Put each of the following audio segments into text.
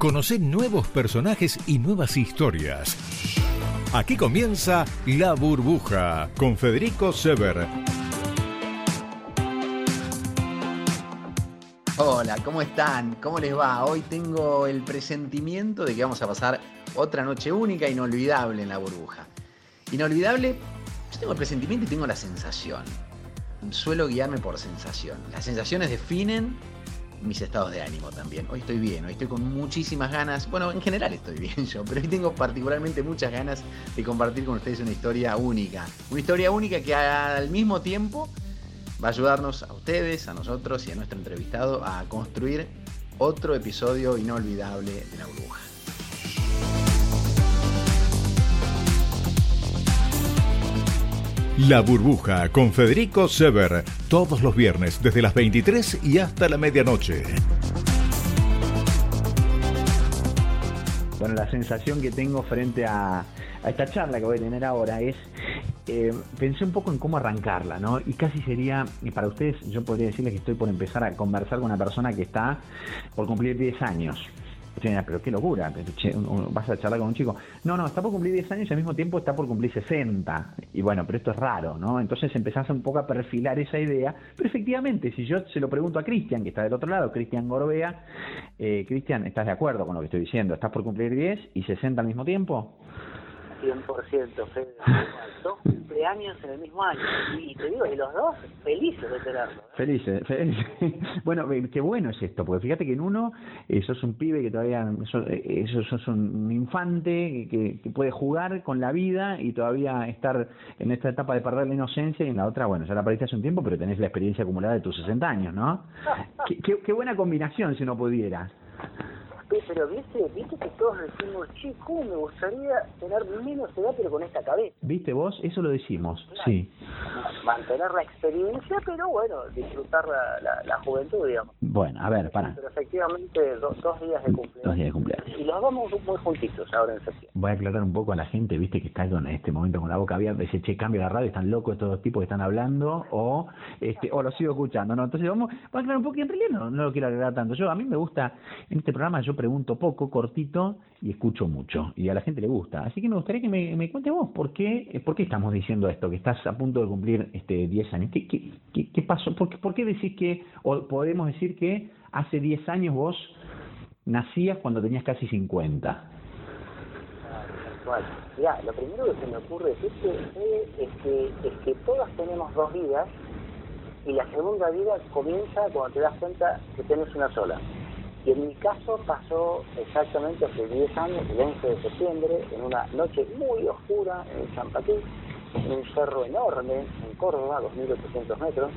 Conoce nuevos personajes y nuevas historias. Aquí comienza La Burbuja con Federico Sever. Hola, ¿cómo están? ¿Cómo les va? Hoy tengo el presentimiento de que vamos a pasar otra noche única, inolvidable en La Burbuja. Inolvidable, yo tengo el presentimiento y tengo la sensación. Suelo guiarme por sensación. Las sensaciones definen mis estados de ánimo también. Hoy estoy bien, hoy estoy con muchísimas ganas. Bueno, en general estoy bien yo, pero hoy tengo particularmente muchas ganas de compartir con ustedes una historia única. Una historia única que al mismo tiempo va a ayudarnos a ustedes, a nosotros y a nuestro entrevistado a construir otro episodio inolvidable de la burbuja. La burbuja con Federico Sever, todos los viernes desde las 23 y hasta la medianoche. Bueno, la sensación que tengo frente a, esta charla que voy a tener ahora es, eh, pensé un poco en cómo arrancarla, ¿no? Y casi sería, y para ustedes yo podría decirles que estoy por empezar a conversar con una persona que está por cumplir 10 años pero qué locura, vas a charlar con un chico. No, no, está por cumplir 10 años y al mismo tiempo está por cumplir 60. Y bueno, pero esto es raro, ¿no? Entonces empezás un poco a perfilar esa idea. Pero efectivamente, si yo se lo pregunto a Cristian, que está del otro lado, Cristian Gorbea, eh, Cristian, ¿estás de acuerdo con lo que estoy diciendo? ¿Estás por cumplir 10 y 60 al mismo tiempo? 100%, Fede. Dos cumpleaños en el mismo año. Y te digo, y los dos felices de tenerlo. ¿eh? Felices, felices. Bueno, qué bueno es esto, porque fíjate que en uno eh, sos un pibe que todavía, sos, eh, sos un infante que, que, puede jugar con la vida y todavía estar en esta etapa de perder la inocencia y en la otra, bueno, ya la perdiste hace un tiempo, pero tenés la experiencia acumulada de tus 60 años, ¿no? qué, qué, qué buena combinación si uno pudiera pero viste, viste que todos decimos, chico, me gustaría tener menos edad, pero con esta cabeza. ¿Viste vos? Eso lo decimos, sí. Mantener la experiencia, pero bueno, disfrutar la, la, juventud, digamos. Bueno, a ver, para. Pero efectivamente, dos días de cumpleaños. Dos días de cumpleaños. Y los vamos muy juntitos ahora en septiembre. Voy a aclarar un poco a la gente, viste, que está en este momento con la boca abierta, dice, che, cambio la radio, están locos estos dos tipos que están hablando, o este o lo sigo escuchando, ¿no? Entonces vamos, voy a aclarar un poco, y en realidad no, no lo quiero aclarar tanto. Yo, a mí me gusta, en este programa yo pregunto poco, cortito y escucho mucho. Y a la gente le gusta. Así que me gustaría que me, me cuente vos, ¿por qué, ¿por qué estamos diciendo esto? Que estás a punto de cumplir este 10 años. ¿Qué, qué, qué, pasó? ¿Por qué, ¿Por qué decís que, o podemos decir que hace 10 años vos nacías cuando tenías casi 50? Ya, lo primero que se me ocurre decir que, es que, es que todas tenemos dos vidas y la segunda vida comienza cuando te das cuenta que tienes una sola. Y en mi caso pasó exactamente hace 10 años, el 11 de septiembre, en una noche muy oscura en San Patín, en un cerro enorme en Córdoba, 2.800 metros.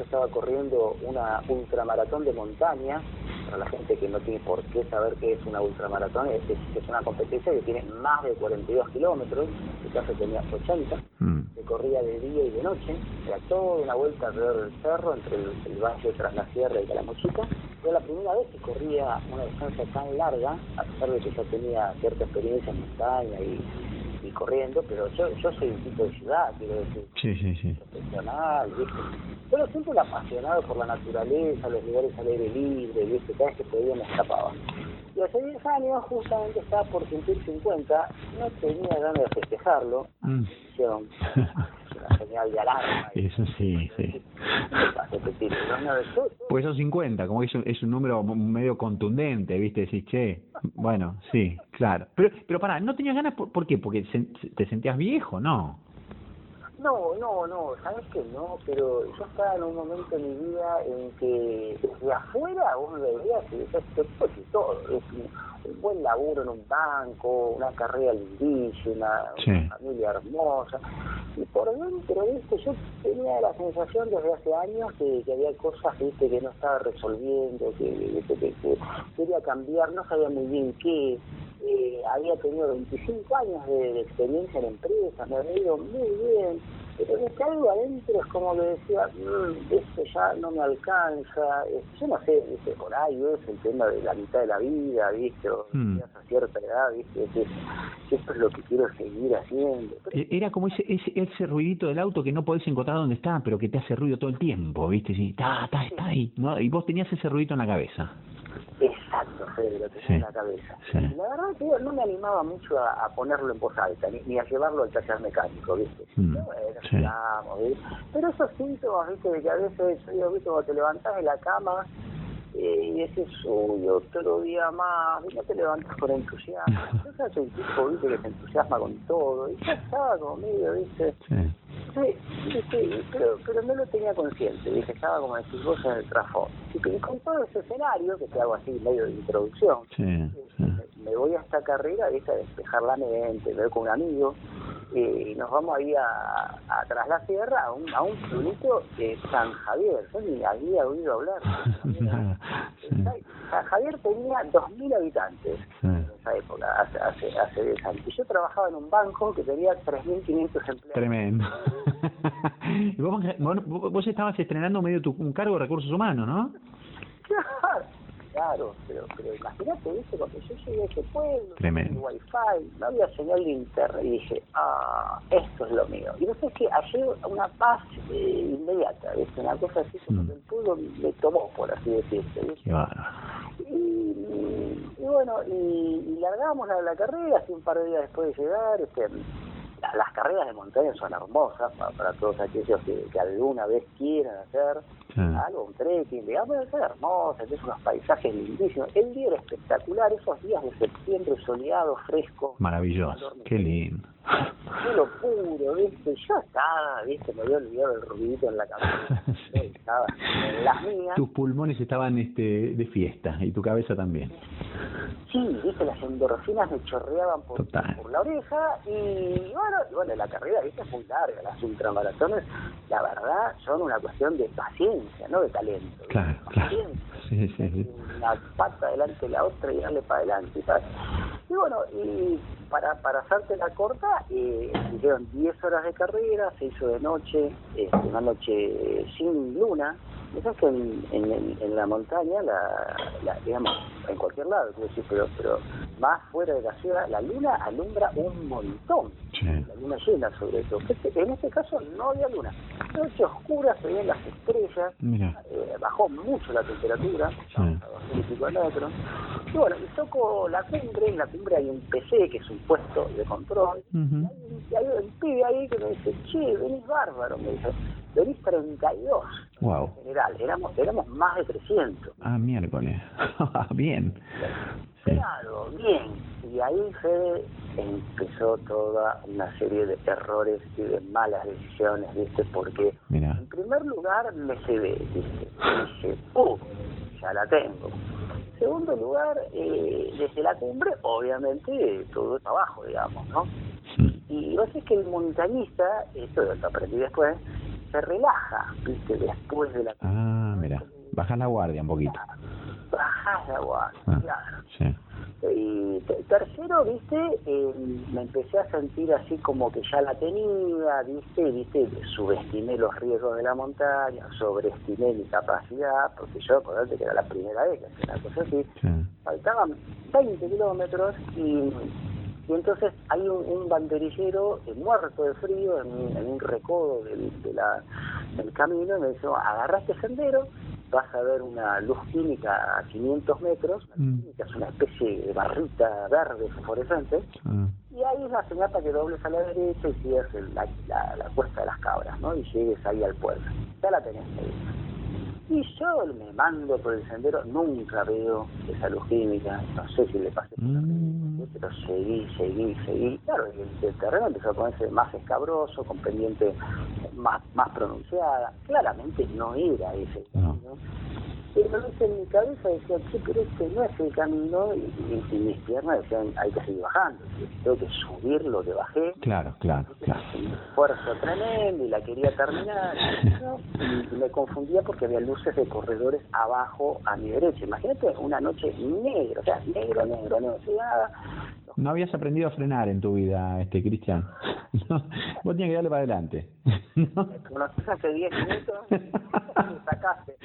Yo estaba corriendo una ultramaratón de montaña. Para la gente que no tiene por qué saber qué es una ultramaratón, es, es una competencia que tiene más de 42 kilómetros, en mi caso tenía 80. Mm. Se corría de día y de noche, era toda una vuelta alrededor del cerro, entre el, el valle tras la sierra y Calamuchita fue la primera vez que corría una distancia tan larga, a pesar de que yo tenía cierta experiencia en montaña y, corriendo, pero yo, yo soy un tipo de ciudad, quiero decir. Sí, sí, sí. Profesional, ¿viste? Pero siempre un apasionado por la naturaleza, los lugares al aire libre, ¿viste? Cada vez que podía me escapaba. Y hace 10 años, justamente estaba por cumplir 50, no tenía ganas de festejarlo. Mm. una señal de alarma. Eso sí, sí. Pues esos 50, como que es un, es un número medio contundente, ¿viste? Decís, che, bueno, sí, claro. Pero, pero pará, ¿no tenías ganas? ¿Por, qué? ¿Porque te sentías viejo? No. No, no, no, sabes que no, pero yo estaba en un momento en mi vida en que desde afuera vos me veías y decías, y todo, es un, buen laburo en un banco, una carrera lindísima, una familia hermosa, y por dentro, viste, yo tenía la sensación desde hace años que, había cosas, viste, que no estaba resolviendo, que, que quería cambiar, no sabía muy bien qué, eh, había tenido 25 años de, experiencia en empresas, me había ido muy bien, pero que algo adentro es como que decía, mmm, esto ya no me alcanza, yo no sé, ¿viste? por ahí es el tema de la mitad de la vida, ¿viste? Mm. a cierta edad, ¿viste? Que, esto es lo que quiero seguir haciendo. E-, era como ese, ese, ese ruidito del auto que no podés encontrar dónde está, pero que te hace ruido todo el tiempo, ¿viste? Sí, está, está, está ahí, ¿no? Y vos tenías ese ruidito en la cabeza. Exacto, Fede, lo tenía en la cabeza. La verdad que no me animaba mucho a, ponerlo en voz alta, ni, a llevarlo al taller mecánico, ¿viste? Mm, Pero esos síntomas, ¿viste? De que a veces, yo, ¿viste? Cuando te levantás de la cama eh, y ese uy, otro día más, y no te levantas con entusiasmo. Yo soy un tipo, ¿viste? Que se entusiasma con todo, y ya estaba conmigo, ¿viste? Sí. Sí, sí, pero, pero no lo tenía consciente, dije, estaba como decís vos en el trasfondo. Y con todo ese escenario, que te hago así medio de introducción, me voy a esta carrera, ¿viste? a despejar la mente, me voy con un amigo, y nos vamos ahí a, a tras la sierra, a un, a un pueblito de San Javier, yo ni había oído hablar. San Javier tenía 2.000 habitantes en esa época, hace, hace, hace 10 años. Y yo trabajaba en un banco que tenía 3.500 empleados. Tremendo. vos, vos, estabas estrenando medio tu, un cargo de recursos humanos, ¿no? Claro, pero, pero imagínate, ¿viste? cuando yo llegué a ese pueblo, no había wifi, no había señal de internet, y dije, ah, esto es lo mío. Y no sé, que ayer una paz eh, inmediata, ¿viste? Una cosa así como mm. que el pueblo me tomó, por así decirse, ¿viste? Y, y, bueno, y, y largamos la, la, carrera, así un par de días después de llegar, este las carreras de montaña son hermosas para, todos aquellos que, alguna vez quieran hacer algo, un trekking, son hermosas, es unos paisajes lindísimos. El día era espectacular, esos días de septiembre soleado, fresco. Maravilloso, qué lindo. Cielo puro, ¿viste? Yo estaba, ¿viste? Me había olvidado el ruidito en la cabeza. estaba en las mías. Tus pulmones estaban este, de fiesta y tu cabeza también. Sí, viste, las endorfinas me chorreaban por, por la oreja y bueno, bueno, la carrera, viste, es muy larga, las ultramaratones, la verdad, son una cuestión de paciencia, no de talento. Claro, claro. Sí, sí, Una pata adelante la otra y darle para adelante y. Y bueno, y para, para hacerte la corta, eh, hicieron 10 horas de carrera, se hizo de noche, este, una noche sin luna, Que en, en, en, la montaña, la, la, digamos, en cualquier lado, decir, pero, pero más fuera de la ciudad, la luna alumbra un montón. La luna llena, sobre todo. Este, en este caso no había luna. Noche oscura, se ven las estrellas, eh, bajó mucho la temperatura, a metros. Y bueno, y toco la cumbre, en la cumbre hay un PC, que es un puesto de control, y hay, un pibe ahí que me dice, che, venís bárbaro, me dice venís 32 wow. en general, éramos, éramos más de 300. Ah, miércoles, bien. Claro, bien. Y ahí se empezó toda una serie de errores y de malas decisiones, ¿viste? Porque, en primer lugar, me se ve, ¿viste? dije, ¡uh! Ya la tengo. En segundo lugar, eh, desde la cumbre, obviamente, todo es abajo, digamos, ¿no? Y lo que que el montañista, esto lo aprendí después, se relaja, ¿viste? Después de la... Ah, mira, bajas la guardia un poquito. Bajas la guardia, ah, claro. Sí. Y tercero, viste, eh, me empecé a sentir así como que ya la tenía, viste, viste, subestimé los riesgos de la montaña, sobreestimé mi capacidad, porque yo, acordate que era la primera vez que hacía una cosa así, faltaban 20 kilómetros y y entonces hay un, banderillero muerto de frío en, un recodo del, de la, del camino y me dice, agarra este sendero, vas a ver una luz química a 500 metros, mm. es una especie de barrita verde fosforescente, ah. y ahí es la señal para que dobles a la derecha y sigas la, la, la, cuesta de las cabras, ¿no? Y llegues ahí al pueblo. Ya la tenés ahí. Y yo me mando por el sendero, nunca veo esa luz química, no sé si le pasé, mm. pero seguí, seguí, seguí. Claro, el, terreno empezó a ponerse más escabroso, con pendiente más, más pronunciada. Claramente no era ese camino. Pero en mi cabeza decía, che, pero este no es el camino, y, mis piernas decían, hay que seguir bajando, tengo que subir lo que bajé. Claro, claro, claro. Un esfuerzo tremendo y la quería terminar, y, me confundía porque había de corredores abajo a mi derecha. Imagínate una noche negra, o sea, negro, negro, no sé nada. No habías aprendido a frenar en tu vida, este Cristian. No, vos tenías que darle para adelante. ¿no? Conoces hace 10 minutos, sacaste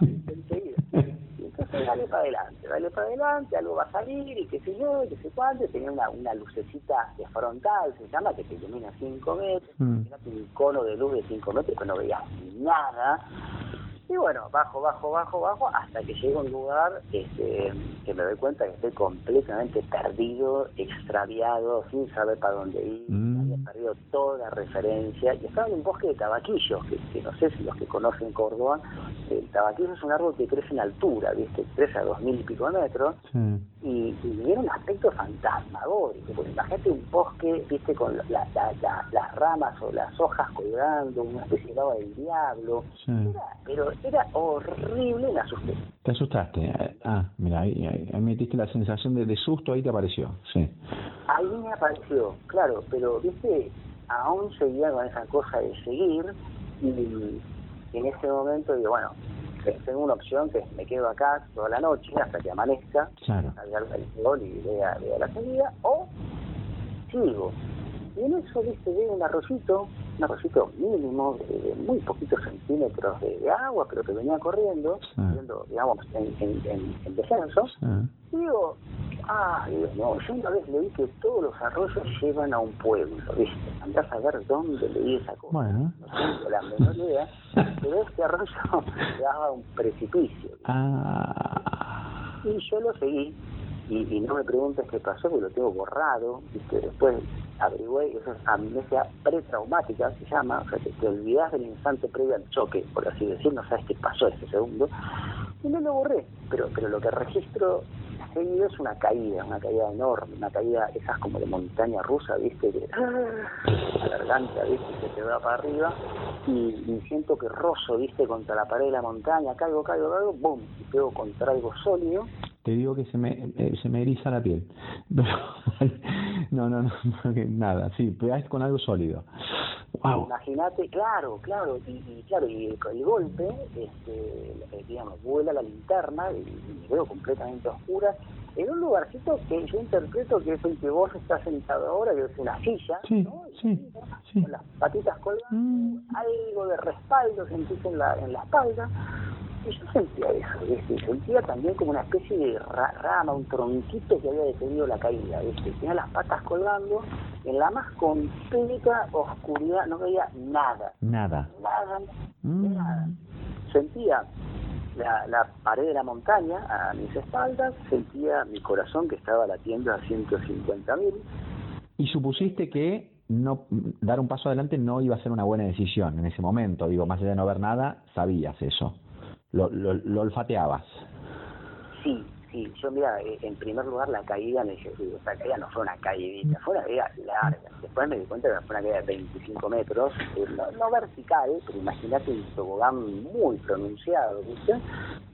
enseguida. Entonces dale para adelante, dale para adelante, algo va a salir y qué sé yo, y qué sé cuánto. Tenía una, una lucecita de frontal, se llama, que te ilumina 5 metros. Mm. un cono de luz de 5 metros que no veías nada. Y bueno, bajo, bajo, bajo, bajo, hasta que llego a un lugar este, que me doy cuenta que estoy completamente perdido, extraviado, sin saber para dónde ir, Mm. había perdido toda referencia. Y estaba en un bosque de tabaquillos, que, que no sé si los que conocen Córdoba, el tabaquillo es un árbol que crece en altura, ¿viste? Crece a dos mil y pico metros, Sí. y, y era un aspecto fantasmagórico, porque imagínate un bosque, viste, con la- la- la- las ramas o las hojas colgando, una especie de lava del diablo, Sí. era, pero era horrible, me asusté. Te asustaste. Ah, mira, ahí, ahí, ahí metiste la sensación de, de susto, ahí te apareció. Sí. Ahí me apareció, claro, pero viste, aún seguía con esa cosa de seguir, y en ese momento digo, bueno, tengo una opción que es me quedo acá toda la noche hasta que amanezca, Claro. salga el sol y vea, vea la salida, o sigo. Y en eso, viste, veo un arroyito, un arroyito mínimo, de, muy poquitos centímetros de, agua, pero que venía corriendo, Sí. digamos, en, en, en, en descenso. Sí. Y digo, ah, digo, no, yo una vez leí que todos los arroyos llevan a un pueblo, ¿viste? Andás a ver dónde leí esa cosa. Bueno. No tengo la menor idea, pero este arroyo daba a un precipicio. Ah. Y yo lo seguí, y, y no me preguntes qué pasó, porque lo tengo borrado, ¿viste? Después averigüé, eso es amnesia pretraumática, se llama, o sea, que te olvidás del instante previo al choque, por así decir, no sabes qué pasó ese segundo, y no lo borré, pero, pero lo que registro seguido es una caída, una caída enorme, una caída, esas como de montaña rusa, ¿viste? Que, la garganta, ¿viste? Se te va para arriba, y, y siento que rozo, ¿viste? Contra la pared de la montaña, caigo, caigo, caigo, ¡boom! Y pego contra algo sólido, Te digo que se me, eh, se me eriza la piel. Pero, no, no, no, nada, sí, pegaste con algo sólido. Wow. Imagínate, claro, claro, y, y claro, y el, el golpe, este, eh, digamos, vuela la linterna y, y me veo completamente oscura en un lugarcito que yo interpreto que es el que vos estás sentado ahora, que es una silla, Sí, ¿no? sí, sí. con las patitas colgando, Mm. algo de respaldo sentís en la, en la espalda, y yo sentía eso, sentía también como una especie de ra- rama, un tronquito que había detenido la caída, ¿viste? Tenía las patas colgando, en la más completa oscuridad, no veía nada, Nada. nada, Mm. nada. Sentía la, la pared de la montaña a mis espaldas, sentía mi corazón que estaba latiendo a 150 mil, Y supusiste que no dar un paso adelante no iba a ser una buena decisión en ese momento. Digo, más allá de no ver nada, sabías eso. Lo, lo, lo olfateabas. Sí, sí, yo mira, eh, en primer lugar la caída, me dije, sí, esta caída no fue una caídita, fue una caída larga. Después me di cuenta que fue una caída de 25 metros, eh, no, no vertical, pero imagínate un tobogán muy pronunciado, ¿viste?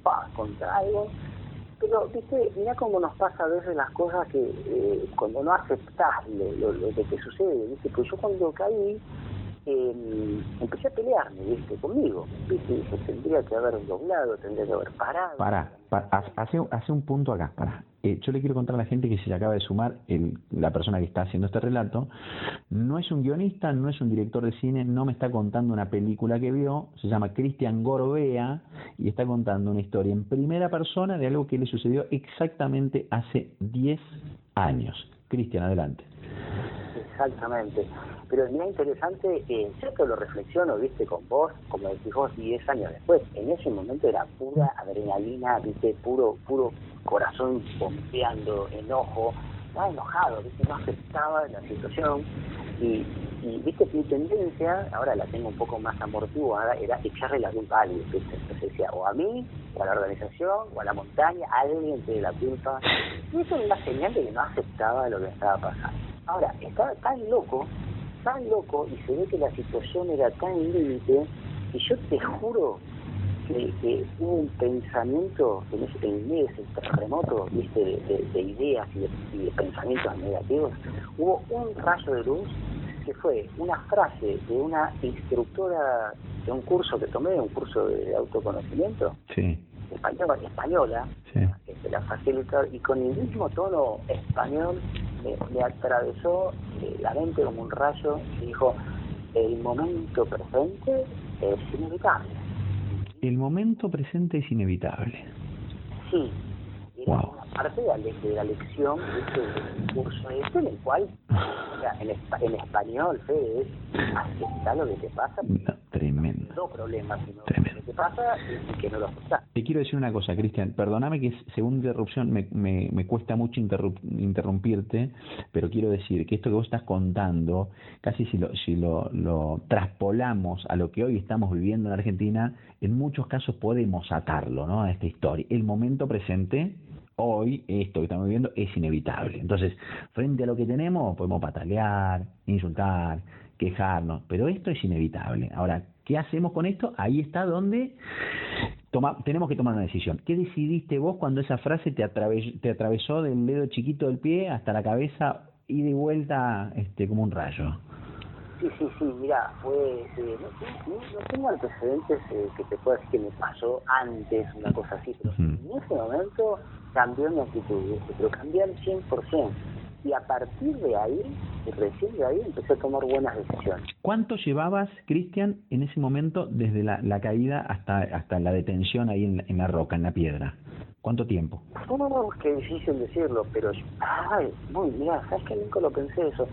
Pa, contra algo. Pero, viste, mira cómo nos pasa a veces las cosas que eh, cuando no aceptás lo, lo, lo que te sucede, ¿viste? Pues yo cuando caí, eh, empecé a pelearme, ¿viste? Conmigo, ¿viste? Tendría que haber doblado, tendría que haber parado. Para, hace, hace un punto acá, para. Eh, yo le quiero contar a la gente que se le acaba de sumar el, la persona que está haciendo este relato. No es un guionista, no es un director de cine, no me está contando una película que vio, se llama Cristian Gorbea y está contando una historia en primera persona de algo que le sucedió exactamente hace 10 años. Cristian, adelante. Exactamente. Pero mira interesante, eh, yo lo reflexiono, viste, con vos, como decís vos, 10 años después. En ese momento era pura adrenalina, viste, puro, puro corazón pompeando, enojo. Estaba enojado, viste, no aceptaba la situación. Y, y viste, mi tendencia, ahora la tengo un poco más amortiguada, era echarle la culpa a alguien, viste. Entonces decía, o a mí, o a la organización, o a la montaña, alguien tiene la culpa. Y eso era una señal de que no aceptaba lo que estaba pasando. Ahora, estaba tan loco, tan loco, y se ve que la situación era tan límite, y yo te juro que, que hubo un pensamiento en, ese, en ese terremoto ¿viste? De, de, de ideas y de, y de pensamientos negativos, hubo un rayo de luz que fue una frase de una instructora de un curso que tomé, un curso de autoconocimiento, Sí, española, española sí. que se la facilitó, y con el mismo tono español me, me atravesó eh, la mente como un rayo y dijo, el momento presente es inevitable. El momento presente es inevitable. Sí, era Wow. una parte de la, le- de la lección de este curso este en el cual, o sea, en, espa- en español, Fede, es aceptar lo que te pasa, No, tremendo. dos problemas, sino lo que pasa es que no lo aceptás. Te quiero decir una cosa, Cristian, perdóname que según interrupción me, me, me cuesta mucho interrumpirte, pero quiero decir que esto que vos estás contando, casi si lo, si lo, lo traspolamos a lo que hoy estamos viviendo en Argentina, en muchos casos podemos atarlo ¿no? a esta historia. El momento presente hoy esto que estamos viviendo es inevitable. Entonces, frente a lo que tenemos, podemos patalear, insultar, quejarnos, pero esto es inevitable. Ahora, ¿qué hacemos con esto? Ahí está donde toma, tenemos que tomar una decisión. ¿Qué decidiste vos cuando esa frase te, atravesó del dedo chiquito del pie hasta la cabeza y de vuelta este, como un rayo? Sí, sí, sí, mira, fue, eh, no, tengo antecedentes eh, que te pueda decir que me pasó antes, una cosa así, pero en ese momento cambió mi actitud, pero cambié al 100%. Y a partir de ahí, recién de ahí, empecé a tomar buenas decisiones. ¿Cuánto llevabas, Cristian, en ese momento, desde la, la caída hasta, hasta la detención ahí en, en la roca, en la piedra? ¿Cuánto tiempo? No, no, no, es que difícil decirlo, pero, ay, muy, mira, sabes que nunca lo pensé eso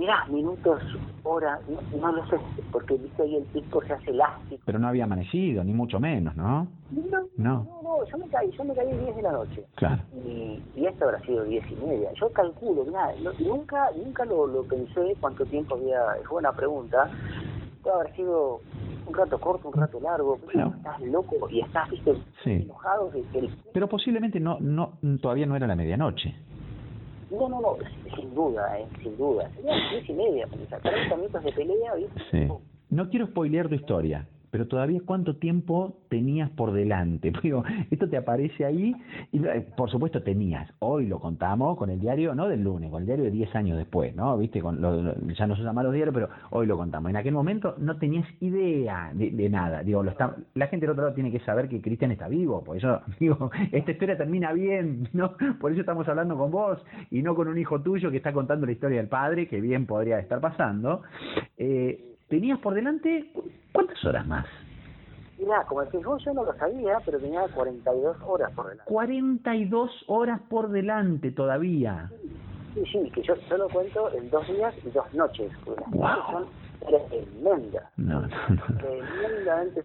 mirá, minutos, horas, no, lo sé, porque viste ahí el tiempo se hace elástico. Pero no había amanecido, ni mucho menos, ¿no? No, no, no, yo me caí, yo me caí 10 de la noche. Claro. Y, y esto habrá sido 10 y media. Yo calculo, mirá, nunca, nunca lo, lo pensé cuánto tiempo había, es buena pregunta, puede haber sido un rato corto, un rato largo, bueno. estás loco y estás, viste, enojado. Pero posiblemente no, no, todavía no era la medianoche. No, no, no, sin duda, eh, sin duda. Serían diez y media, 40 minutos de pelea, ¿viste? Sí. No quiero spoilear tu historia, pero todavía cuánto tiempo tenías por delante. Digo, esto te aparece ahí y eh, por supuesto tenías. Hoy lo contamos con el diario, no del lunes, con el diario de 10 años después, ¿no? Viste, con lo, ya no se llama los diarios, pero hoy lo contamos. En aquel momento no tenías idea de, nada. Digo, lo la gente del otro lado tiene que saber que Cristian está vivo, por eso digo, esta historia termina bien, ¿no? Por eso estamos hablando con vos y no con un hijo tuyo que está contando la historia del padre, que bien podría estar pasando. Eh, tenías por delante, ¿cuántas horas más? Mira, como decís vos, yo no lo sabía, pero tenía 42 horas por delante. 42 horas por delante todavía. Sí, sí, que yo solo cuento en dos días y dos noches. Wow. Son tremendas. No, no, no. Tremendamente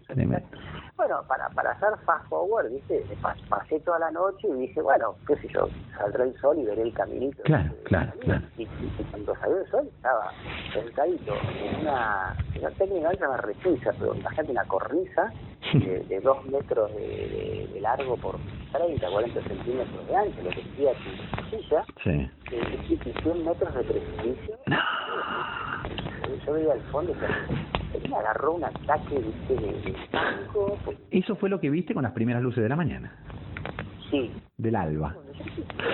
bueno, para, para hacer fast forward, ¿viste? Pasé toda la noche y dije, bueno, qué sé yo, saldrá el sol y veré el caminito. Claro, claro, claro. Y, cuando salió el sol estaba sentadito en una, no técnicamente se llama pero imagínate una cornisa de, de dos metros de, de, largo por 30, 40 centímetros de ancho, lo que decía tu silla, sí. de 100 metros de precipicio. No. Yo veía al fondo me agarró un ataque ¿viste? de, de pánico. ¿Eso fue lo que viste con las primeras luces de la mañana? Sí. Del alba.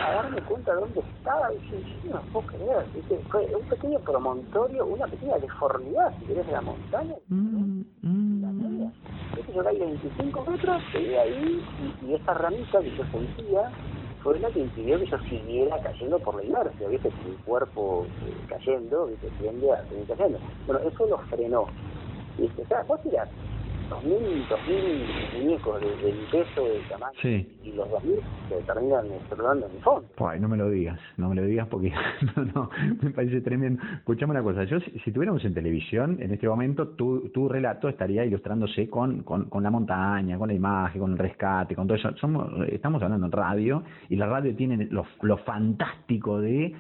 A darme cuenta de dónde estaba, y dije, yo no puedo creer, fue un pequeño promontorio, una pequeña deformidad, si querés, de la montaña. Mm, mm. La Yo caí 25 metros, seguí ahí, y, y esa ramita que yo sentía, fue la que impidió que yo siguiera cayendo por la inercia, ¿viste? Mi cuerpo eh, cayendo, ¿viste? Tiende a seguir cayendo. Bueno, eso lo frenó. ¿Viste? O sea, vos tirás 2.000, 2.000 muñecos de, de peso, de tamaño, sí. y los 2.000 se terminan explotando en mi fondo. Ay, no me lo digas, no me lo digas porque no, no, me parece tremendo. Escuchame una cosa, yo si, si tuviéramos en televisión, en este momento tu, tu relato estaría ilustrándose con, con, con la montaña, con la imagen, con el rescate, con todo eso. Somos, estamos hablando en radio y la radio tiene lo, lo fantástico de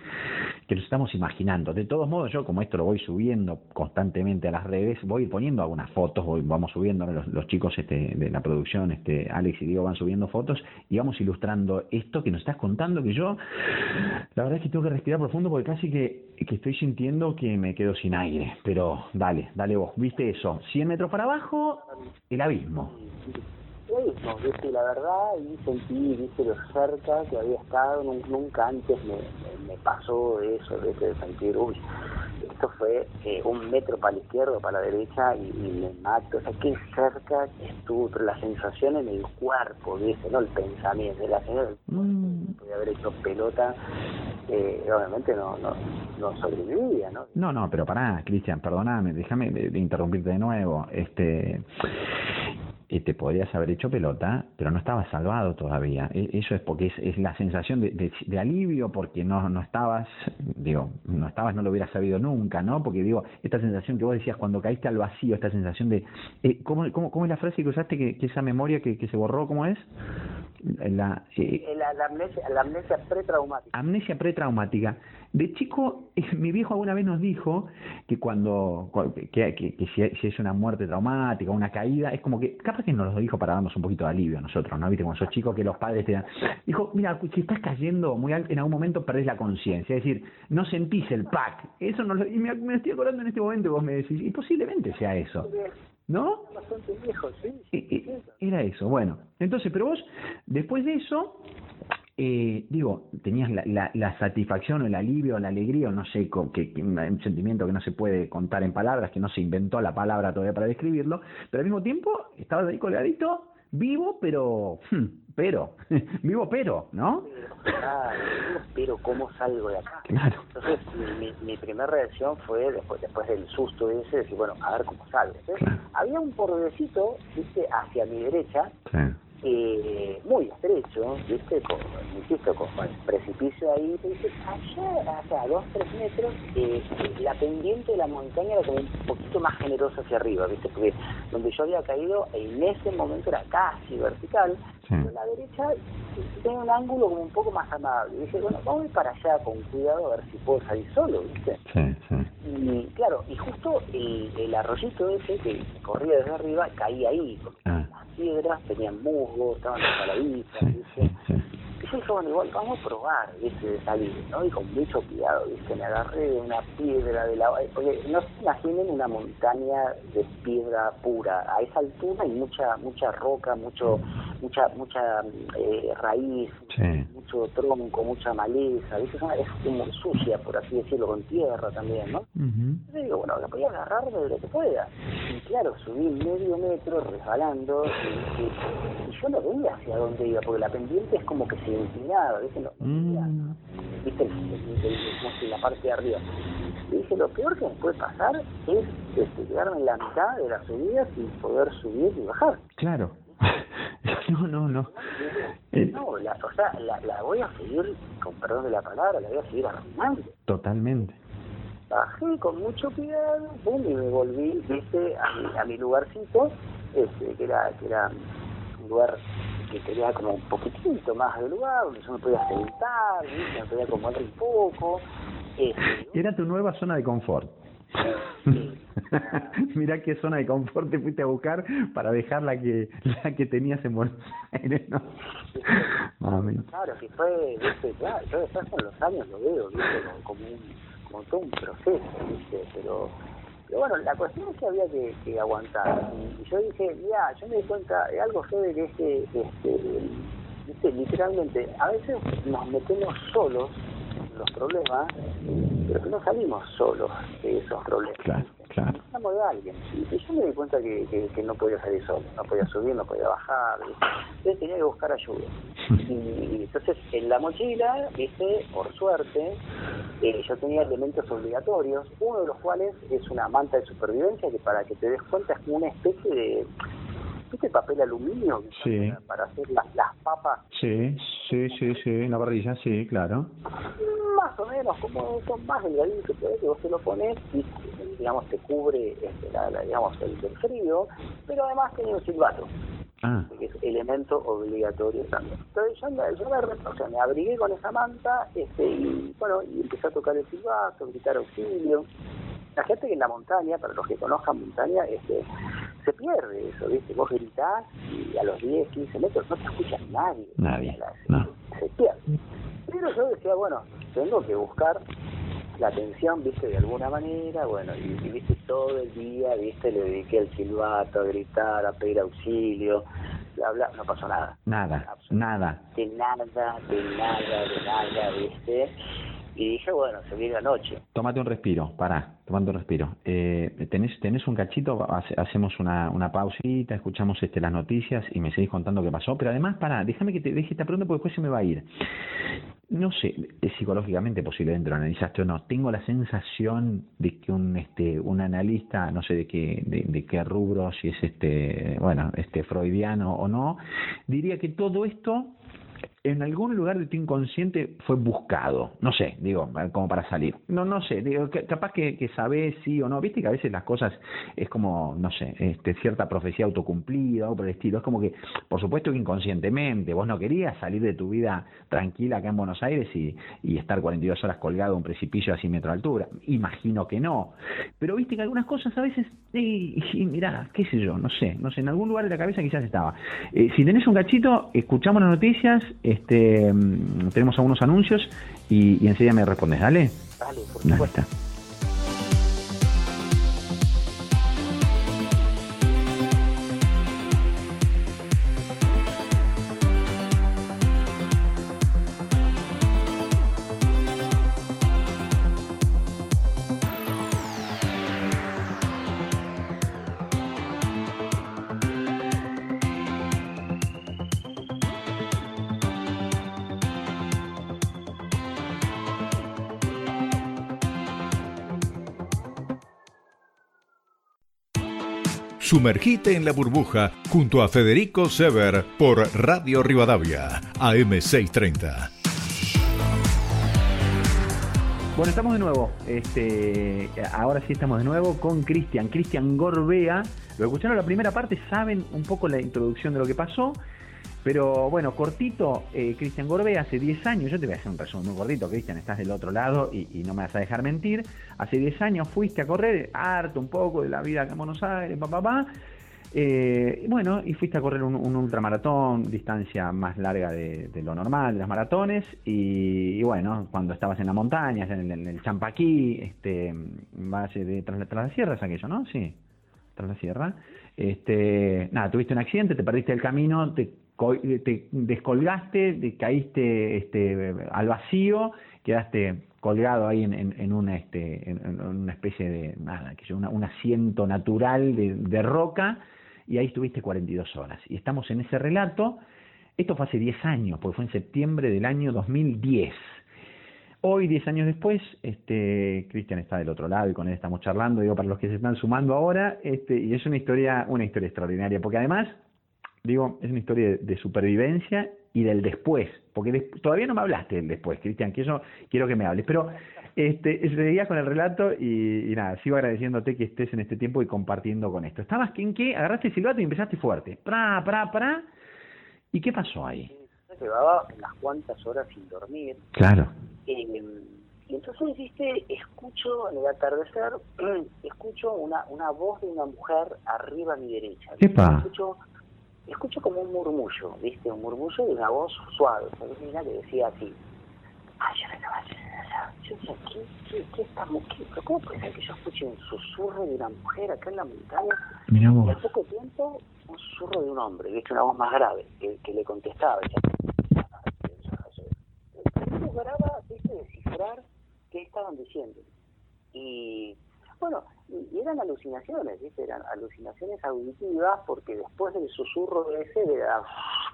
que lo estamos imaginando. De todos modos, yo como esto lo voy subiendo constantemente a las redes, voy poniendo algunas fotos, voy, vamos subiendo los, los chicos este, de la producción, este Alex y Diego van subiendo fotos y vamos ilustrando esto que nos estás contando, que yo la verdad es que tengo que respirar profundo porque casi que, estoy sintiendo que me quedo sin aire. Pero dale, dale vos, viste eso, 100 metros para abajo, el abismo. La verdad, sentí, viste, lo cerca que había estado, nunca antes me, me pasó eso, de sentir, uy, esto fue eh, un metro para la izquierda o para la derecha y, y, me mato. O sea, qué cerca estuvo, pero la sensación en el cuerpo, ¿viste? no el pensamiento, la sensación mm. podía haber hecho pelota, eh, obviamente no, no, no sobrevivía, ¿no? No, no, pero pará, Cristian, perdóname, déjame interrumpirte de nuevo. Este te podrías haber hecho pelota, pero no estabas salvado todavía. E, eso es porque es, es la sensación de, de, alivio porque no, no estabas, digo, no estabas, no lo hubieras sabido nunca, ¿no? Porque digo, esta sensación que vos decías cuando caíste al vacío, esta sensación de... Eh, ¿cómo, cómo, cómo, es la frase que usaste, que, que esa memoria que, que, se borró, cómo es? La, eh, la, la, amnesia, la amnesia pretraumática. Amnesia pretraumática. De chico, mi viejo alguna vez nos dijo que cuando, que, que, que si, si, es una muerte traumática, una caída, es como que, capaz que nos lo dijo para darnos un poquito de alivio a nosotros, ¿no? Viste, como esos chicos que los padres te dan. Dijo, mira, si estás cayendo muy alto, en algún momento perdés la conciencia, es decir, no sentís el pack. Eso no lo, y me, me, estoy acordando en este momento, vos me decís, y posiblemente sea eso. ¿No? Bastante viejo, sí. Era eso, bueno. Entonces, pero vos, después de eso, eh, digo, tenías la, la, la, satisfacción o el alivio o la alegría o no sé, que, que, un sentimiento que no se puede contar en palabras, que no se inventó la palabra todavía para describirlo, pero al mismo tiempo estabas ahí colgadito, vivo, pero, hmm, pero, vivo pero, ¿no? Ah, pero ¿cómo salgo de acá? Claro. Entonces, mi, mi primera reacción fue, después, después del susto ese, decir, bueno, a ver cómo salgo. Claro. Había un bordecito, viste, hacia mi derecha, claro eh, muy estrecho, ¿viste? Con, insisto, con, el precipicio ahí, te dices, allá, sea, a dos, tres metros, eh, la pendiente de la montaña era como un poquito más generosa hacia arriba, ¿viste? Porque donde yo había caído en ese momento era casi vertical, sí. pero a la derecha tenía un ángulo como un poco más amable. Dije, bueno, vamos a ir para allá con cuidado a ver si puedo salir solo, ¿viste? Sí, sí. Y claro, y justo el, el arroyito ese que corría desde arriba caía ahí, porque ah. las piedras tenían musgo, estaban resbaladitas, Sí, ¿viste? sí, sí. Y yo dije, bueno, igual vamos a probar, ¿viste? De salir, ¿no? Y con mucho cuidado, ¿viste? Me agarré de una piedra de la... Porque no se imaginen una montaña de piedra pura. A esa altura hay mucha mucha roca, mucho mucha mucha eh, raíz, Sí. mucho tronco, mucha maleza, ¿viste? Es, una, es como sucia, por así decirlo, con tierra también, ¿no? Ujú. Yo digo, bueno, la voy a agarrar de lo que pueda. Y claro, subí medio metro resbalando y, y- y yo no veía hacia dónde iba, porque la pendiente es como que se inclinaba, ¿viste? No, Mm. ¿viste? La parte de arriba. Y dije, lo peor que me puede pasar es este, quedarme en la mitad de la subida sin poder subir y bajar. Claro. no, no, no. Eh, No, la, o sea, la, la voy a seguir, con perdón de la palabra, la voy a seguir arruinando. totalmente. bajé con mucho cuidado, pum, y me volví, viste, a mi, a mi lugarcito, este, que era, que era un lugar que tenía como un poquitito más de lugar, donde yo me podía sentar, ¿viste? me podía acomodar un poco, este, Era tu nueva zona de confort. Mirá qué zona de confort te fuiste a buscar para dejar la que la que tenías en Buenos Aires, ¿no? Claro, que fue, viste, claro, yo después con los años lo veo, viste, como, como un, como todo un proceso, viste, pero pero bueno, la cuestión es que había que, aguantar. Y, yo dije, mira, yo me di cuenta de algo fue que este, este, literalmente, a veces nos metemos solos en los problemas, pero que no salimos solos de esos problemas. Claro. Necesitamos de alguien. Y yo me di cuenta que, que, que no podía salir solo, no podía subir, no podía bajar, entonces tenía que buscar ayuda. Y, y entonces en la mochila, viste, por suerte, eh, yo tenía elementos obligatorios, uno de los cuales es una manta de supervivencia que para que te des cuenta es como una especie de, ¿viste papel aluminio? Sí. Para hacer las, las papas, Sí, sí, sí, sí, la parrilla, sí, claro. más o menos, como son más delgaditos, que que vos te lo pones y digamos te cubre este, la, la- digamos el, el frío, pero además tiene un silbato. Ah, que es elemento obligatorio también. Entonces yo, me, yo re- o sea, me abrigué con esa manta este, y bueno, y empecé a tocar el silbato, gritar auxilio. La gente que en la montaña, para los que conozcan montaña, este, se pierde eso, ¿viste? Vos gritás y a los 10, 15 metros no te escucha nadie. Nadie, La- no. Se pierde. Pero yo decía, bueno, tengo que buscar la atención, viste, de alguna manera, bueno, y, y, viste, todo el día, viste, le dediqué al silbato, a gritar, a pedir auxilio, bla, bla, no pasó nada. nada, nada. De nada, de nada, de nada, viste. Y dije, bueno, se viene la noche. Tómate un respiro, pará, tomate un respiro. Eh, ¿tenés, ¿Tenés un cachito? Hace- Hacemos una, una pausita, escuchamos este, las noticias y me seguís contando qué pasó. Pero además, pará, déjame que te deje esta pregunta porque después se me va a ir. no sé, psicológicamente posiblemente lo analizaste o no. Tengo la sensación de que un este un analista, no sé de qué de, de qué rubro, si es este bueno este freudiano o no, diría que todo esto en algún lugar de tu inconsciente fue buscado, no sé, digo, como para salir. No, no sé, digo, capaz que, que sabes sí o no, viste que a veces las cosas es como, no sé, este, cierta profecía autocumplida o por el estilo, es como que, por supuesto que inconscientemente, vos no querías salir de tu vida tranquila acá en Buenos Aires y, y estar 42 horas colgado en un precipicio a 100 metros de altura, imagino que no, pero viste que algunas cosas a veces, y, mirá, qué sé yo, no sé, no sé, en algún lugar de la cabeza quizás estaba. Eh, si tenés un gachito, escuchamos las noticias, este, mm, tenemos algunos anuncios y, y enseguida me respondes, ¿dale? Dale, por supuesto. Sumergite en la burbuja junto a Federico Sever por Radio Rivadavia, AM630. Bueno, estamos de nuevo. Este, ahora sí estamos de nuevo con Cristian. Cristian Gorbea. Lo escucharon la primera parte, saben un poco la introducción de lo que pasó. Pero bueno, cortito, eh, Cristian Gorbea, hace 10 años, yo te voy a hacer un resumen muy cortito, Cristian, estás del otro lado y, y no me vas a dejar mentir. Hace 10 años fuiste a correr, harto un poco de la vida acá en Buenos Aires, papá, papá. Eh, bueno, y fuiste a correr un, un ultramaratón, distancia más larga de, de lo normal, de las maratones, y, bueno, cuando estabas en la montaña, en el, Champaquí, este, valle de tras, tras la sierra es aquello, ¿no? Sí, tras la sierra. Este, nada, tuviste un accidente, te perdiste el camino, te, te descolgaste, te caíste este, al vacío, quedaste colgado ahí en, en, en una este en, una especie de nada una- un asiento natural de, de roca y ahí estuviste 42 horas. Y estamos en ese relato. Esto fue hace 10 años porque fue en septiembre del año 2010 Hoy, 10 años después, este, Cristian está del otro lado y con él estamos charlando, digo, para los que se están sumando ahora, este, y es una historia, una historia extraordinaria, porque además, digo, es una historia de, de supervivencia y del después, porque des- todavía no me hablaste del después, Cristian, que eso quiero que me hables, pero este, seguía con el relato y, y nada, sigo agradeciéndote que estés en este tiempo y compartiendo con esto. Estabas que en qué, agarraste el silbato y empezaste fuerte, pra, pra, pra, ¿y qué pasó ahí? Llevaba unas cuantas horas sin dormir. Claro, Eh, y entonces, viste, escucho en el atardecer, escucho una, una voz de una mujer arriba a mi derecha. Escucho, escucho como un murmullo, viste, un murmullo de una voz suave. Mira que decía así. Ay, yo estaba yo decía, ¿qué, qué, qué estamos, qué, pero ¿cómo puede ser que yo escuche un susurro de una mujer acá en la montaña? Y al poco tiempo, un susurro de un hombre, viste, una voz más grave, que, que le contestaba. Decía, no lograba, viste, descifrar qué estaban diciendo. Y bueno, y, eran alucinaciones, viste, eran alucinaciones auditivas, porque después del susurro ese de la,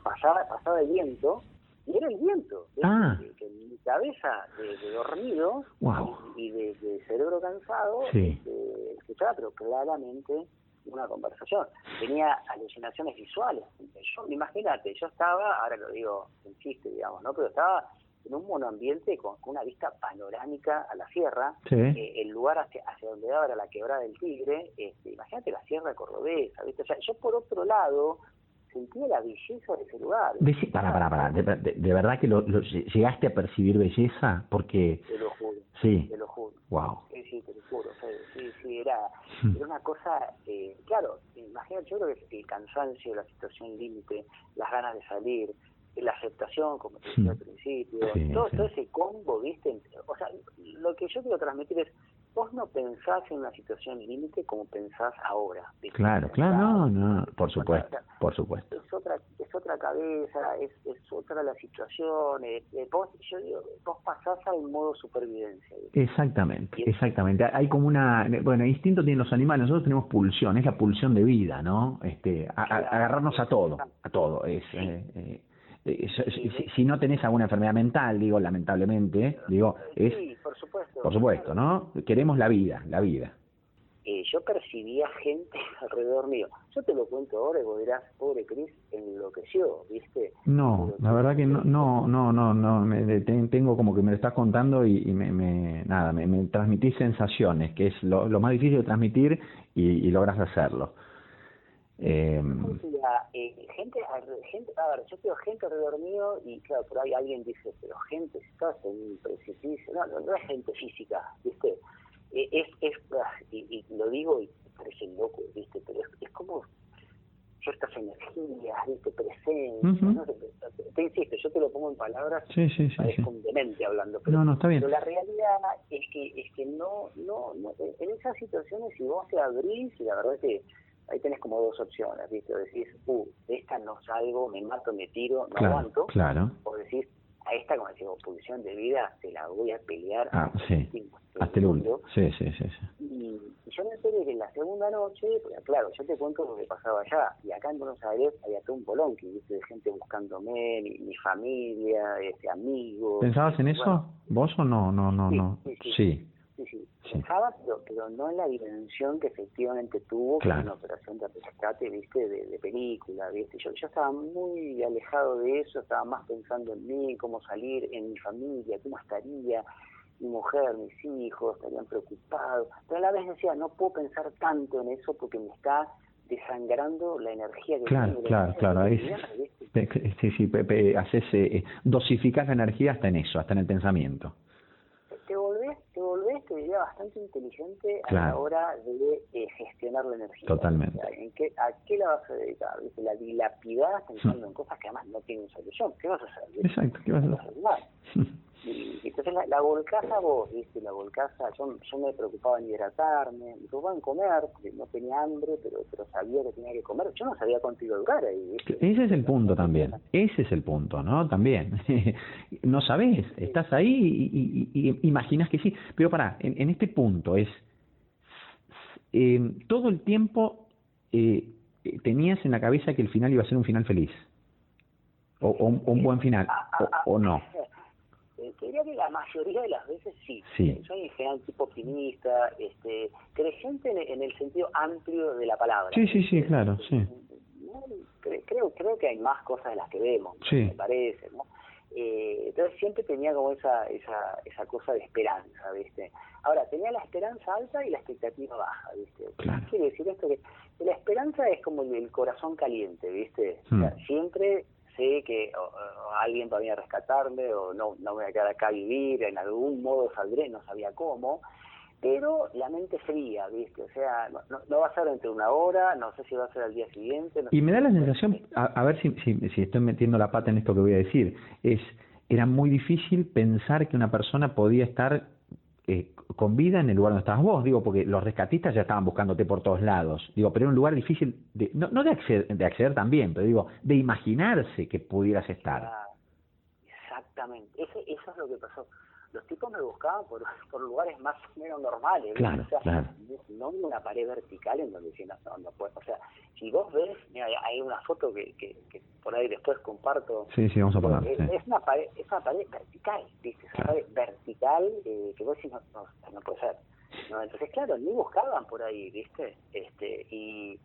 pasaba, pasaba el viento, y era el viento. Ah. que, que en mi cabeza de, de dormido Wow. y de, de cerebro cansado, Sí. este, escuchaba, pero claramente una conversación. Tenía alucinaciones visuales. Yo, imagínate, yo estaba, ahora lo digo en chiste, digamos, ¿no? Pero estaba en un monoambiente con, una vista panorámica a la sierra, sí, eh, el lugar hacia, hacia donde daba era la quebrada del Tigre, este, imagínate la sierra cordobesa, ¿viste? O sea, yo por otro lado sentía la belleza de ese lugar. Para, para, para. De, de- de verdad que lo, lo- llegaste a percibir belleza, porque Te lo juro, sí, te lo juro. wow. Sí, sí, te lo juro, Fede. sí, sí, era, Hmm. era una cosa, eh, claro, imagínate, yo creo que el cansancio, la situación límite, las ganas de salir, la aceptación, como te decía al principio, Sí, todo, sí. todo ese combo, ¿viste? O sea, lo que yo quiero transmitir es, vos no pensás en una situación límite como pensás ahora. ¿viste? Claro, claro, no, no, por supuesto, por supuesto. es otra es otra cabeza es, es otra la situación eh, eh, vos yo digo vos pasás al modo supervivencia ¿viste? Exactamente, exactamente. Hay como una, bueno, instinto tienen los animales, nosotros tenemos pulsión, es la pulsión de vida, ¿no? Este, a- a- agarrarnos a todo, a todo. Es, eh, eh, eh, si, no tenés alguna enfermedad mental, digo, lamentablemente, digo, es... Sí, por supuesto. Por supuesto, ¿no? Queremos la vida, la vida. Eh, yo percibía gente alrededor mío. Yo te lo cuento ahora y vos dirás, pobre Cris, enloqueció, ¿viste? No, la verdad que no, no, no, no, no me, tengo como que me lo estás contando y, me, me, nada, me, me transmitís sensaciones, que es lo, lo más difícil de transmitir y, logras hacerlo. Eh, eh, gente, gente, a ver, yo tengo gente alrededor mío y claro, por ahí alguien dice, pero gente, estás en un precipicio. No, no, no es gente física, ¿viste? Eh, es, es ah, y, lo digo y parece loco, ¿viste? Pero es, como ciertas energías, ¿viste? Presencia. te, insisto, yo te lo pongo en palabras, sí, sí, sí, es sí. hablando, pero, no, no, está bien. pero la realidad es que es que no, no, en esas situaciones si vos te abrís, y la verdad es que ahí tenés como dos opciones, ¿viste? O decís, uh, de esta no salgo, me mato, me tiro, no aguanto. Claro. O decís, a esta, como decimos, posición de vida, se la voy a pelear ah, sí. hasta el último. Sí, sí, sí. Y, yo me enteré que en la segunda noche, claro, yo te cuento lo que pasaba allá, y acá en Buenos Aires había todo un bolón que viste de gente buscándome, mi, mi familia, este amigos. ¿Pensabas en eso? ¿Vos o no? No, no, no. sí sí, sí, pensaba, pero, no en la dimensión que efectivamente tuvo claro. una operación de rescate, viste, de, película, viste. Yo, yo estaba muy alejado de eso, estaba más pensando en mí, cómo salir, en mi familia, cómo estaría mi mujer, mis hijos, estarían preocupados. Pero a la vez decía, no puedo pensar tanto en eso porque me está desangrando la energía que claro, tengo. Claro, claro, ahí sí, sí, haces, eh, dosificas la energía hasta en eso, hasta en el pensamiento te volvés, te volvés, te diría, bastante inteligente a la hora de eh, gestionar la energía. Totalmente. ¿en qué, ¿A qué la vas a dedicar? ¿Viste? La dilapidás pensando en cosas que además no tienen solución. ¿Qué vas a hacer? Exacto, ¿qué vas a hacer? Y, entonces la, la volcaza vos, ¿viste? La volcaza, yo, yo me preocupaba en hidratarme, me preocupaba en comer, porque no tenía hambre, pero, pero sabía que tenía que comer. Yo no sabía cuánto iba a durar ahí, Ese es el punto también, ese es el punto, ¿no? También. no sabés, estás ahí y, y, imaginas que sí. Pero para, en, en este punto es, eh, todo el tiempo eh, tenías en la cabeza que el final iba a ser un final feliz. O, o, un buen final, o, o no. Eh, diría que la mayoría de las veces sí. sí. Soy en general tipo optimista, este, creyente en, el sentido amplio de la palabra. Sí, sí, sí, claro, sí. Creo, creo que hay más cosas de las que vemos, me parece, ¿no? Eh, entonces siempre tenía como esa, esa, esa cosa de esperanza, ¿viste? Ahora, tenía la esperanza alta y la expectativa baja, ¿viste? Claro. Quiere decir esto que la esperanza es como el, corazón caliente, ¿viste? O sea, hmm. siempre sé que alguien va a venir a rescatarme o no, no voy a quedar acá a vivir, en algún modo saldré, no sabía cómo, pero la mente fría, ¿viste? O sea, no, no, va a ser entre una hora, no sé si va a ser al día siguiente. y me da la sensación, a, ver si, si, si estoy metiendo la pata en esto que voy a decir, es era muy difícil pensar que una persona podía estar eh, con vida en el lugar donde estabas vos, digo, porque los rescatistas ya estaban buscándote por todos lados, digo, pero era un lugar difícil, de, no, no de, acceder, de acceder también, pero digo, de imaginarse que pudieras estar. exactamente, eso, eso es lo que pasó los tipos me buscaban por, por lugares más o menos normales, claro, claro. no una pared vertical en donde no, no, no puede, o sea, si vos ves, mira, hay una foto que, que, que por ahí después comparto. Sí, sí, vamos a poner. Es, es una pared, es una pared vertical, ¿viste? Es una pared vertical eh, que vos decís, no, no, no puede ser. ¿no? Entonces, claro, ni buscaban por ahí, ¿viste? este Y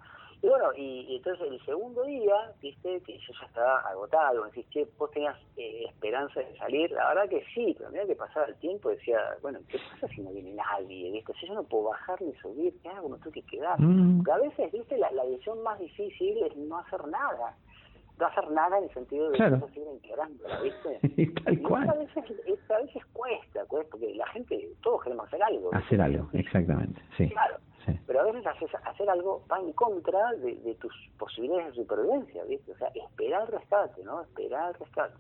y bueno, y, entonces el segundo día, viste, que yo ya estaba agotado, me decís, che, vos tenías eh, esperanza de salir, la verdad que sí, pero mira que pasaba el tiempo, decía, bueno, ¿qué pasa si no viene nadie? ¿viste? Si yo no puedo bajar ni subir, ¿qué hago? Me tengo que quedar. Mm. Porque a veces, viste, la, la decisión más difícil es no hacer nada no hacer nada en el sentido de claro. que no siguen quebrándola, ¿viste? y tal cual. A veces, a veces cuesta, cuesta, porque la gente, todos queremos hacer algo. Hacer algo, exactamente, sí. Claro. Pero a veces haces, hacer algo va en contra de, tus posibilidades de supervivencia, ¿viste? O sea, esperar el rescate, ¿no? Esperar el rescate.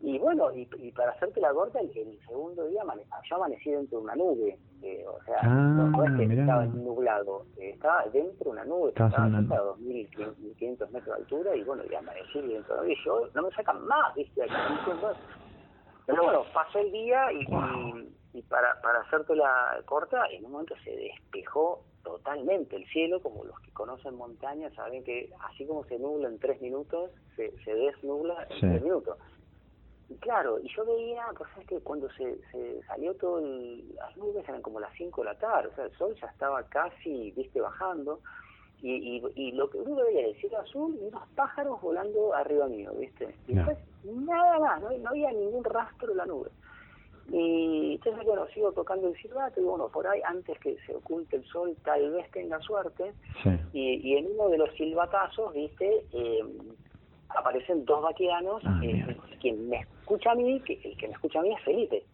Y bueno, y, para hacerte la corta, el, segundo día yo amanecí dentro de una nube. Eh, o sea, ah, no es que estaba nublado, eh, estaba dentro de una nube, estaba a 2.500 metros de altura y bueno, y amanecí dentro de una nube. Y yo, no me sacan más, ¿viste? Pero bueno, pasó el día y y para, para hacerte la corta, en un momento se despejó totalmente. El cielo, como los que conocen montañas, saben que así como se nubla en tres minutos, se, se desnubla en tres minutos. Y claro, y yo veía, pues es que cuando se, se salió todo, el, las nubes eran como las 5 de la tarde, o sea, el sol ya estaba casi, viste, bajando, y, y, lo que uno veía era el cielo azul y unos pájaros volando arriba mío, viste. Y después nada más, no, no había ningún rastro de la nube. Y entonces, bueno, sigo tocando el silbato y bueno, por ahí, antes que se oculte el sol, tal vez tenga suerte. Y, y en uno de los silbatazos, viste, eh, aparecen dos vaqueanos. Ah, eh, quien me escucha a mí, que el que me escucha a mí es Felipe.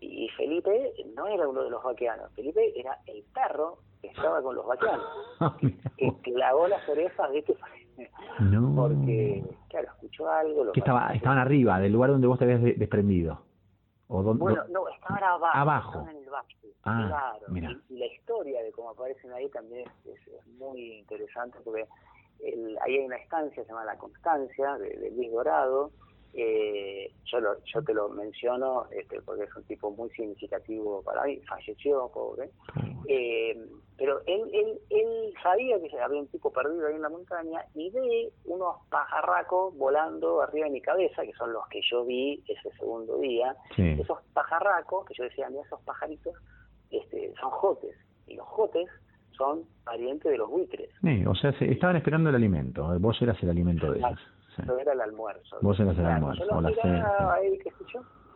Y Felipe no era uno de los vaqueanos, Felipe era el perro que estaba con los vaqueanos. que clavó las orejas, viste, no. porque, claro, escuchó algo. que estaba, estaban arriba, del lugar donde vos te habías desprendido bueno, no, estaban abajo. Abajo. Estaban en el valle. Ah, claro. Mira. Y, la historia de cómo aparecen ahí también es, muy interesante porque el, ahí hay una estancia, se llama La Constancia, de, de Luis Dorado, eh, yo lo, yo te lo menciono este, porque es un tipo muy significativo para mí, falleció, pobre, eh, pero él, él, él sabía que había un tipo perdido ahí en la montaña y ve unos pajarracos volando arriba de mi cabeza, que son los que yo vi ese segundo día, esos pajarracos, que yo decía, mira esos pajaritos, este, son jotes, y los jotes son parientes de los buitres. Sí, o sea, estaban esperando el alimento, vos eras el alimento de ellos. Eso era el almuerzo. Vos eras el almuerzo. o la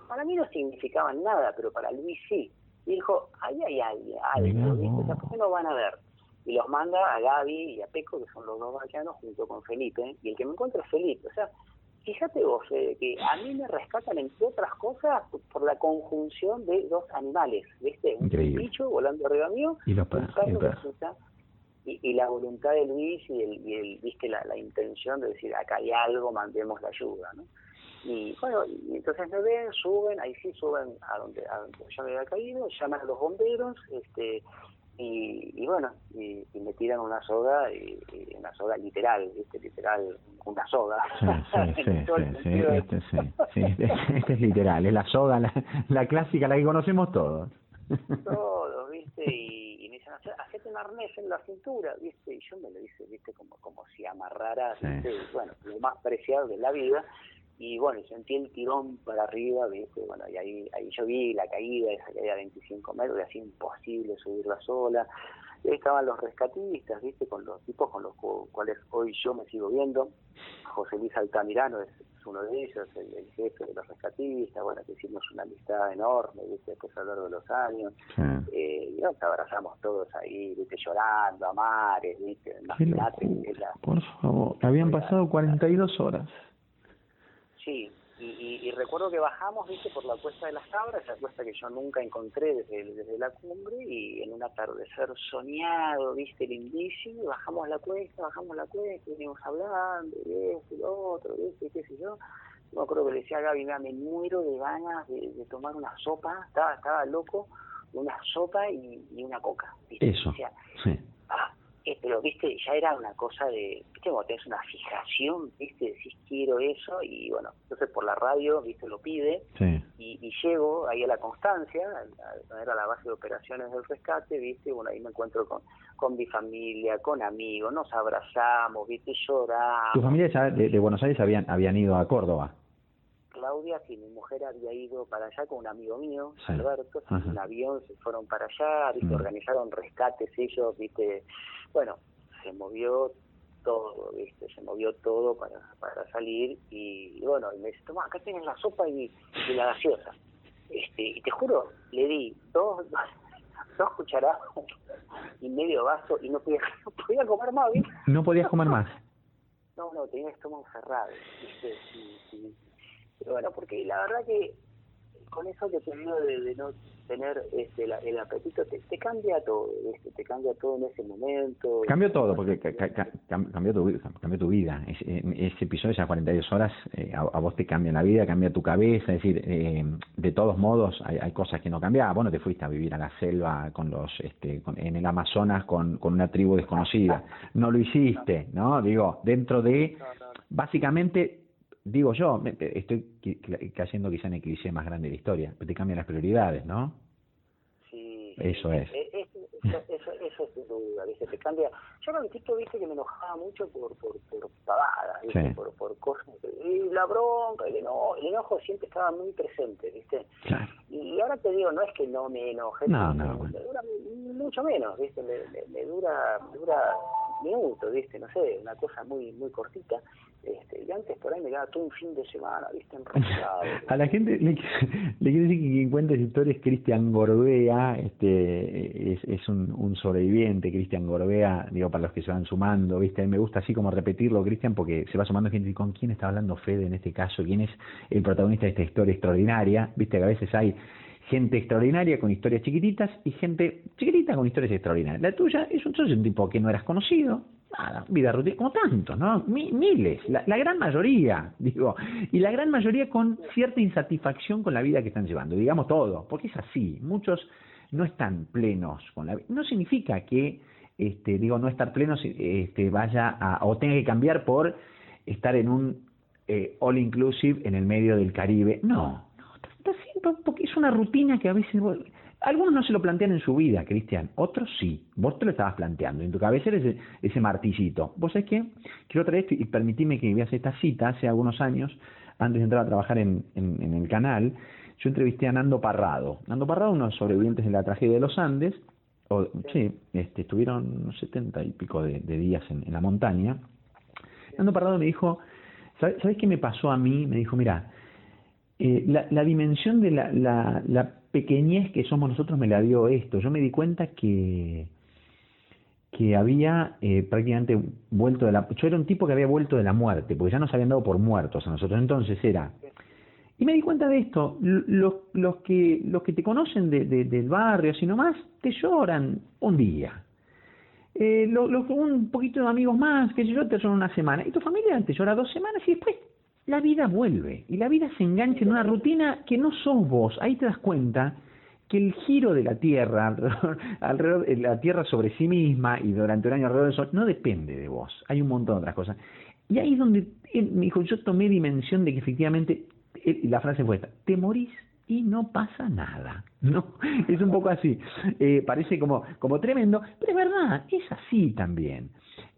Para mí no significaban nada, pero para Luis sí. Y dijo, ahí hay alguien, algo, ¿por qué no van a ver? Y los manda a Gaby y a Peco, que son los dos vaquianos, junto con Felipe. Y el que me encuentra es Felipe. O sea, fíjate vos, eh, que a mí me rescatan, entre otras cosas, por la conjunción de dos animales. ¿Viste? Un bicho volando arriba mío, y los y, la voluntad de Luis y el, y el viste la, la, intención de decir acá hay algo mandemos la ayuda no y bueno y entonces me ven suben ahí sí suben a donde a donde yo me había caído llaman a los bomberos este y, y bueno y, me tiran una soga y, una soga literal viste literal una soga. Sí sí sí, sí, este, sí, sí, este, es literal es la soga la, la clásica la que conocemos todos. Todos viste y hacete un arnés en la cintura, ¿viste? Y yo me lo hice, ¿viste? Como, como si amarrara. Bueno, lo más preciado de la vida. Y bueno, sentí el tirón para arriba, ¿viste? Bueno, y ahí, ahí yo vi la caída, esa caída a 25 metros, y así imposible subirla sola. Y ahí estaban los rescatistas, ¿viste? Con los tipos con los cuales hoy yo me sigo viendo. José Luis Altamirano es uno de ellos, el, jefe de los rescatistas, bueno, que hicimos una amistad enorme, ¿viste? después a lo largo de los años, eh, y nos abrazamos todos ahí, ¿viste? llorando a mares, ¿viste? Imagínate. Por favor, habían pasado 42 horas. Sí, y, y, recuerdo que bajamos, viste, por la cuesta de las cabras, esa cuesta que yo nunca encontré desde, desde la cumbre, y en un atardecer soñado, viste, lindísimo, y bajamos la cuesta, bajamos la cuesta, y venimos hablando, y esto y lo otro, viste, qué sé yo. Me acuerdo que le decía a Gaby, me muero de ganas de, tomar una sopa, estaba, estaba loco, una sopa y, una coca. ¿viste? Eso, sí. Eh, pero viste, ya era una cosa de, viste, como tenés una fijación, viste, decís quiero eso, y bueno, entonces por la radio, viste, lo pide, y, y, llego ahí a la Constancia, a, era la base de operaciones del rescate, viste, bueno, ahí me encuentro con, con mi familia, con amigos, nos abrazamos, viste, lloramos. ¿Tu familia de, de Buenos Aires habían, habían ido a Córdoba? Que mi mujer había ido para allá con un amigo mío, Alberto, en un avión se fueron para allá, ¿viste? Mm. organizaron rescates ellos, viste, bueno, se movió todo, viste, se movió todo para, para salir y, bueno, y me dice, toma, acá tienes la sopa y, la gaseosa. Este, y te juro, le di dos, dos cucharadas y medio vaso y no podía, no podía comer más, ¿viste? No podías comer más. No, no, tenía el estómago cerrado, ¿viste? Sí, pero bueno, porque la verdad que con eso que te digo de, no tener este, el apetito, te, cambia todo, te cambia todo en ese momento. Cambió todo, porque cambió, tu, cambió tu vida. Ese, episodio, esas 42 horas, eh, a, vos te cambia la vida, cambia tu cabeza. Es decir, eh, de todos modos, hay, hay cosas que no cambiaban. Bueno, te fuiste a vivir a la selva con los este, en el Amazonas con, con una tribu desconocida. No lo hiciste, ¿no? Digo, dentro de. Básicamente digo yo, estoy cayendo quizá en el cliché más grande de la historia, pero te cambian las prioridades, ¿no? Sí. Eso es. Es, Eso, eso, eso es sin duda, ¿viste? Te cambia. Yo tipo, ¿viste? Que me enojaba mucho por, por, por pavadas, ¿viste? Por, por cosas. Y la bronca, el enojo, el enojo siempre estaba muy presente, ¿viste? Claro. Y ahora te digo, no es que no me enoje, No, no, me, bueno. me dura mucho menos, ¿viste? Me, me, me dura, me dura minutos, ¿viste? No sé, una cosa muy muy cortita. Este, y antes por ahí me quedaba todo un fin de semana, ¿viste? A la gente le, le quiero decir que quien cuenta esa historia es Cristian Gorbea, este, es, es un, un sobreviviente, Cristian Gorbea, digo, para los que se van sumando, ¿viste? A mí me gusta así como repetirlo, Cristian, porque se va sumando gente, ¿con quién está hablando Fede en este caso? ¿Quién es el protagonista de esta historia extraordinaria? ¿Viste? Que a veces hay gente extraordinaria con historias chiquititas y gente chiquitita con historias extraordinarias. La tuya es un, sos un tipo que no eras conocido, nada, vida rutina, como tantos, ¿no? Mi- miles, la, la gran mayoría, digo, y la gran mayoría con cierta insatisfacción con la vida que están llevando, digamos todo, porque es así, muchos no están plenos con la vida. No significa que, este, digo, no estar plenos este, vaya a, o tenga que cambiar por estar en un eh, all inclusive en el medio del Caribe. No, no, está, está porque es una rutina que a veces... algunos no se lo plantean en su vida, Cristian, otros sí. Vos te lo estabas planteando, en tu cabeza era ese, ese martillito. ¿Vos sabés qué? Quiero traer esto y permitime que veas esta cita hace algunos años, antes de entrar a trabajar en, en, en el canal, yo entrevisté a Nando Parrado. Nando Parrado, uno de los sobrevivientes de la tragedia de los Andes, o, sí, este, estuvieron setenta y pico de, de días en, en la montaña. Nando Parrado me dijo, ¿sabes, ¿sabés qué me pasó a mí? Me dijo, mira, eh, la, la dimensión de la, la, la pequeñez que somos nosotros me la dio esto. Yo me di cuenta que que había eh, prácticamente vuelto de la... Yo era un tipo que había vuelto de la muerte, porque ya nos habían dado por muertos a nosotros. Entonces era... Y me di cuenta de esto, los, los, que, los que te conocen de, de- del barrio, así nomás, te lloran un día. Eh, lo- lo- un poquito de amigos más, que yo, te lloran una semana. Y tu familia te llora dos semanas y después la vida vuelve. Y la vida se engancha en una rutina que no sos vos. Ahí te das cuenta que el giro de la Tierra, alrededor, alrededor de la Tierra sobre sí misma y durante un año alrededor del Sol, no depende de vos. Hay un montón de otras cosas. Y ahí es donde me dijo, yo tomé dimensión de que efectivamente, la frase fue esta, te morís y no pasa nada. No, es un poco así. Eh, parece como, como tremendo, pero es verdad, es así también.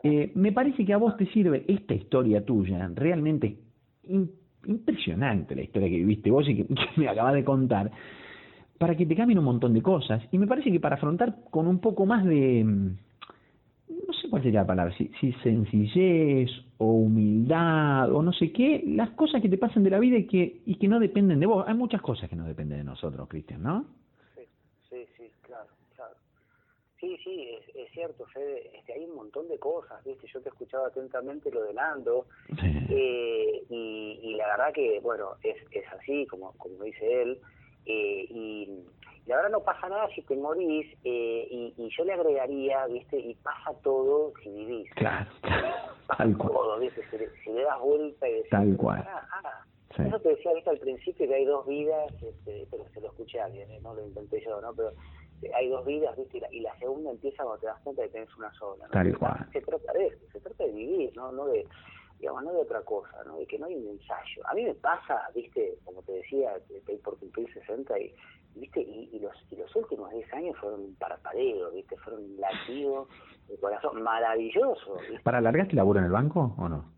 Eh, me parece que a vos te sirve esta historia tuya, realmente impresionante la historia que viviste vos y que, me acabas de contar, para que te cambien un montón de cosas. Y me parece que para afrontar con un poco más de, mm, no sé cuál sería la palabra, si, si sencillez o humildad o no sé qué, las cosas que te pasan de la vida y que, y que no dependen de vos. Hay muchas cosas que no dependen de nosotros, Cristian, ¿no? Sí, sí, sí, claro, claro. Sí, sí, es, es cierto, Fede, este, hay un montón de cosas, ¿viste? Yo te escuchaba atentamente lo de Nando, eh, y, y la verdad que, bueno, es, es así, como, como dice él, eh, y la verdad no pasa nada si te morís, eh, y, y yo le agregaría, ¿viste? Y pasa todo si vivís. Claro, Pasa tal cual. todo, ¿viste? Si le, si le das vuelta y decís, Tal "Pero cual. ah, Sí. Eso te decía, ¿viste? Al principio que hay dos vidas, este, pero se lo escuché a alguien, ¿eh? no lo inventé yo, ¿no? Pero hay dos vidas, ¿viste? Y la, y la segunda empieza cuando te das cuenta de que tenés una sola, ¿no? Tal Se cual. trata- Se trata de eso, se trata de vivir, ¿no? No de, digamos, no de otra cosa, ¿no? De que no hay un ensayo. A mí me pasa, ¿viste? Como te decía, estoy por cumplir 60 y, ¿viste? Y, y los, y los últimos 10 años fueron un parpadeo, ¿viste? Fueron un latido de corazón maravilloso, ¿viste? ¿Para alargaste laburo en el banco o no?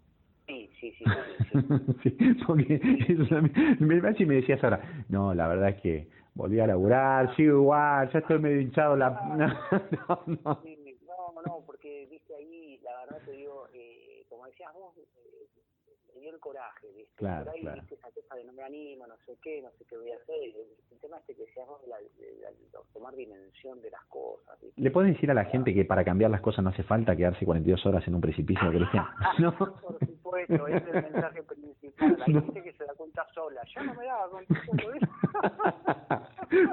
Sí, sí, sí, sí, sí. sí, porque eso me y me decías ahora, no, la verdad es que volví a laburar, sigo igual, ya estoy medio hinchado la... No, no, no, porque viste ahí, la verdad te digo, eh, como decías vos, eh, me dio el coraje, viste, Claro, por ahí claro. viste esa cosa de no me animo, no sé qué, no sé qué voy a hacer, el, el tema este que decías vos, la, la- de tomar dimensión de las cosas, ¿viste? ¿Le puedes decir a la gente que para cambiar las cosas no hace falta quedarse 42 horas en un precipicio, Cristian? No. Por supuesto, ese es el mensaje principal, hay No. gente que se da cuenta sola, yo no me daba cuenta solo de eso.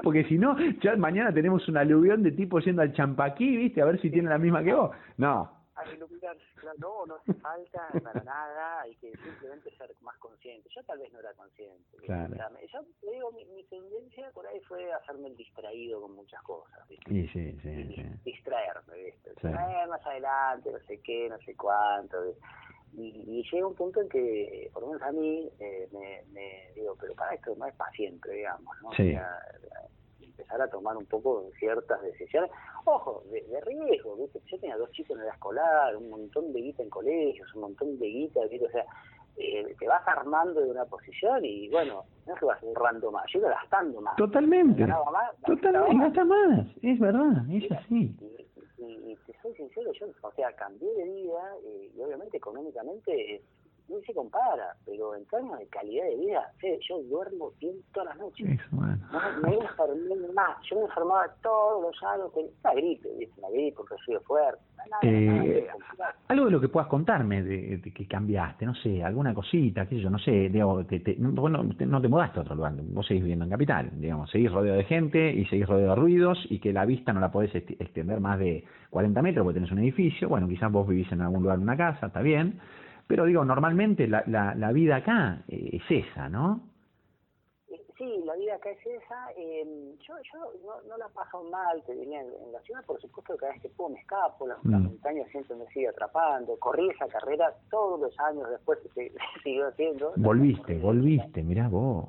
Porque si no, ya mañana tenemos un aluvión de tipos yendo al champaquí, ¿viste? A ver si tienen la misma que vos. No. Claro, no, no hace falta para nada, hay que simplemente ser más consciente. Yo tal vez no era consciente. Claro. O sea, me- yo te digo, mi, mi tendencia por ahí fue hacerme el distraído con muchas cosas, ¿viste? Y sí, sí, Y sí. distraerme, ¿viste? Sí. Eh, más adelante, no sé qué, no sé cuánto. ¿viste? Y, y llega un punto en que, por lo menos a mí, eh, me, me digo, pero para esto no es para siempre, digamos, ¿no? Sí. O sea, empezar a tomar un poco ciertas decisiones. Ojo, de, riesgo, ¿viste? Yo tenía dos chicos en la escolar, un montón de guita en colegios, un montón de guita, O sea, eh, te vas armando de una posición y bueno, no es que vas ahorrando más, yo iba gastando más. Totalmente. Totalmente, gasta más, es verdad, es así. Y, te soy sincero, yo, o sea, cambié de vida eh, y obviamente económicamente no se compara, pero en términos de calidad de vida, yo duermo bien todas las noches. no, me enfermé más, yo me enfermaba todos los años, la gripe, la gripe, un resfrío fuerte. Eh, algo de lo que puedas contarme de, que cambiaste, no sé, alguna cosita, qué sé yo, no sé, digamos, te, no, no, te mudaste a otro lugar, vos seguís viviendo en Capital, digamos, seguís rodeado de gente y seguís rodeado de ruidos y que la vista no la podés extender más de 40 metros porque tenés un edificio, bueno, quizás vos vivís en algún lugar, en una casa, está bien, pero digo, normalmente la, la, la vida acá eh, es esa, ¿no? Sí, la vida acá es esa. Eh, yo yo no, no, la paso mal, te diría, en, la ciudad, por supuesto, cada vez que puedo me escapo, la, mm. montaña siempre me sigue atrapando. Corrí esa carrera todos los años después que se siguió haciendo. Volviste, volviste, mirá vos.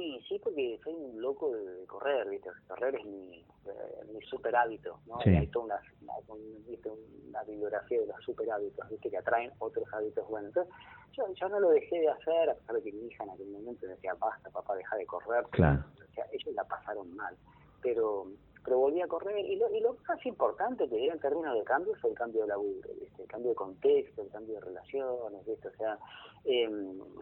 Sí, sí, porque soy un loco de, correr, ¿viste? Correr es mi, eh, mi super hábito, ¿no? Hay toda una, una, bibliografía de los super hábitos, ¿viste? Que atraen otros hábitos buenos. Entonces, yo, yo no lo dejé de hacer, a pesar de que mi hija en aquel momento decía, basta, papá, deja de correr. Claro. O sea, ellos la pasaron mal. Pero pero volví a correr y lo, y lo más importante que diría en términos de cambio fue el cambio de laburo, el cambio de contexto, el cambio de relaciones, ¿viste? o sea, eh,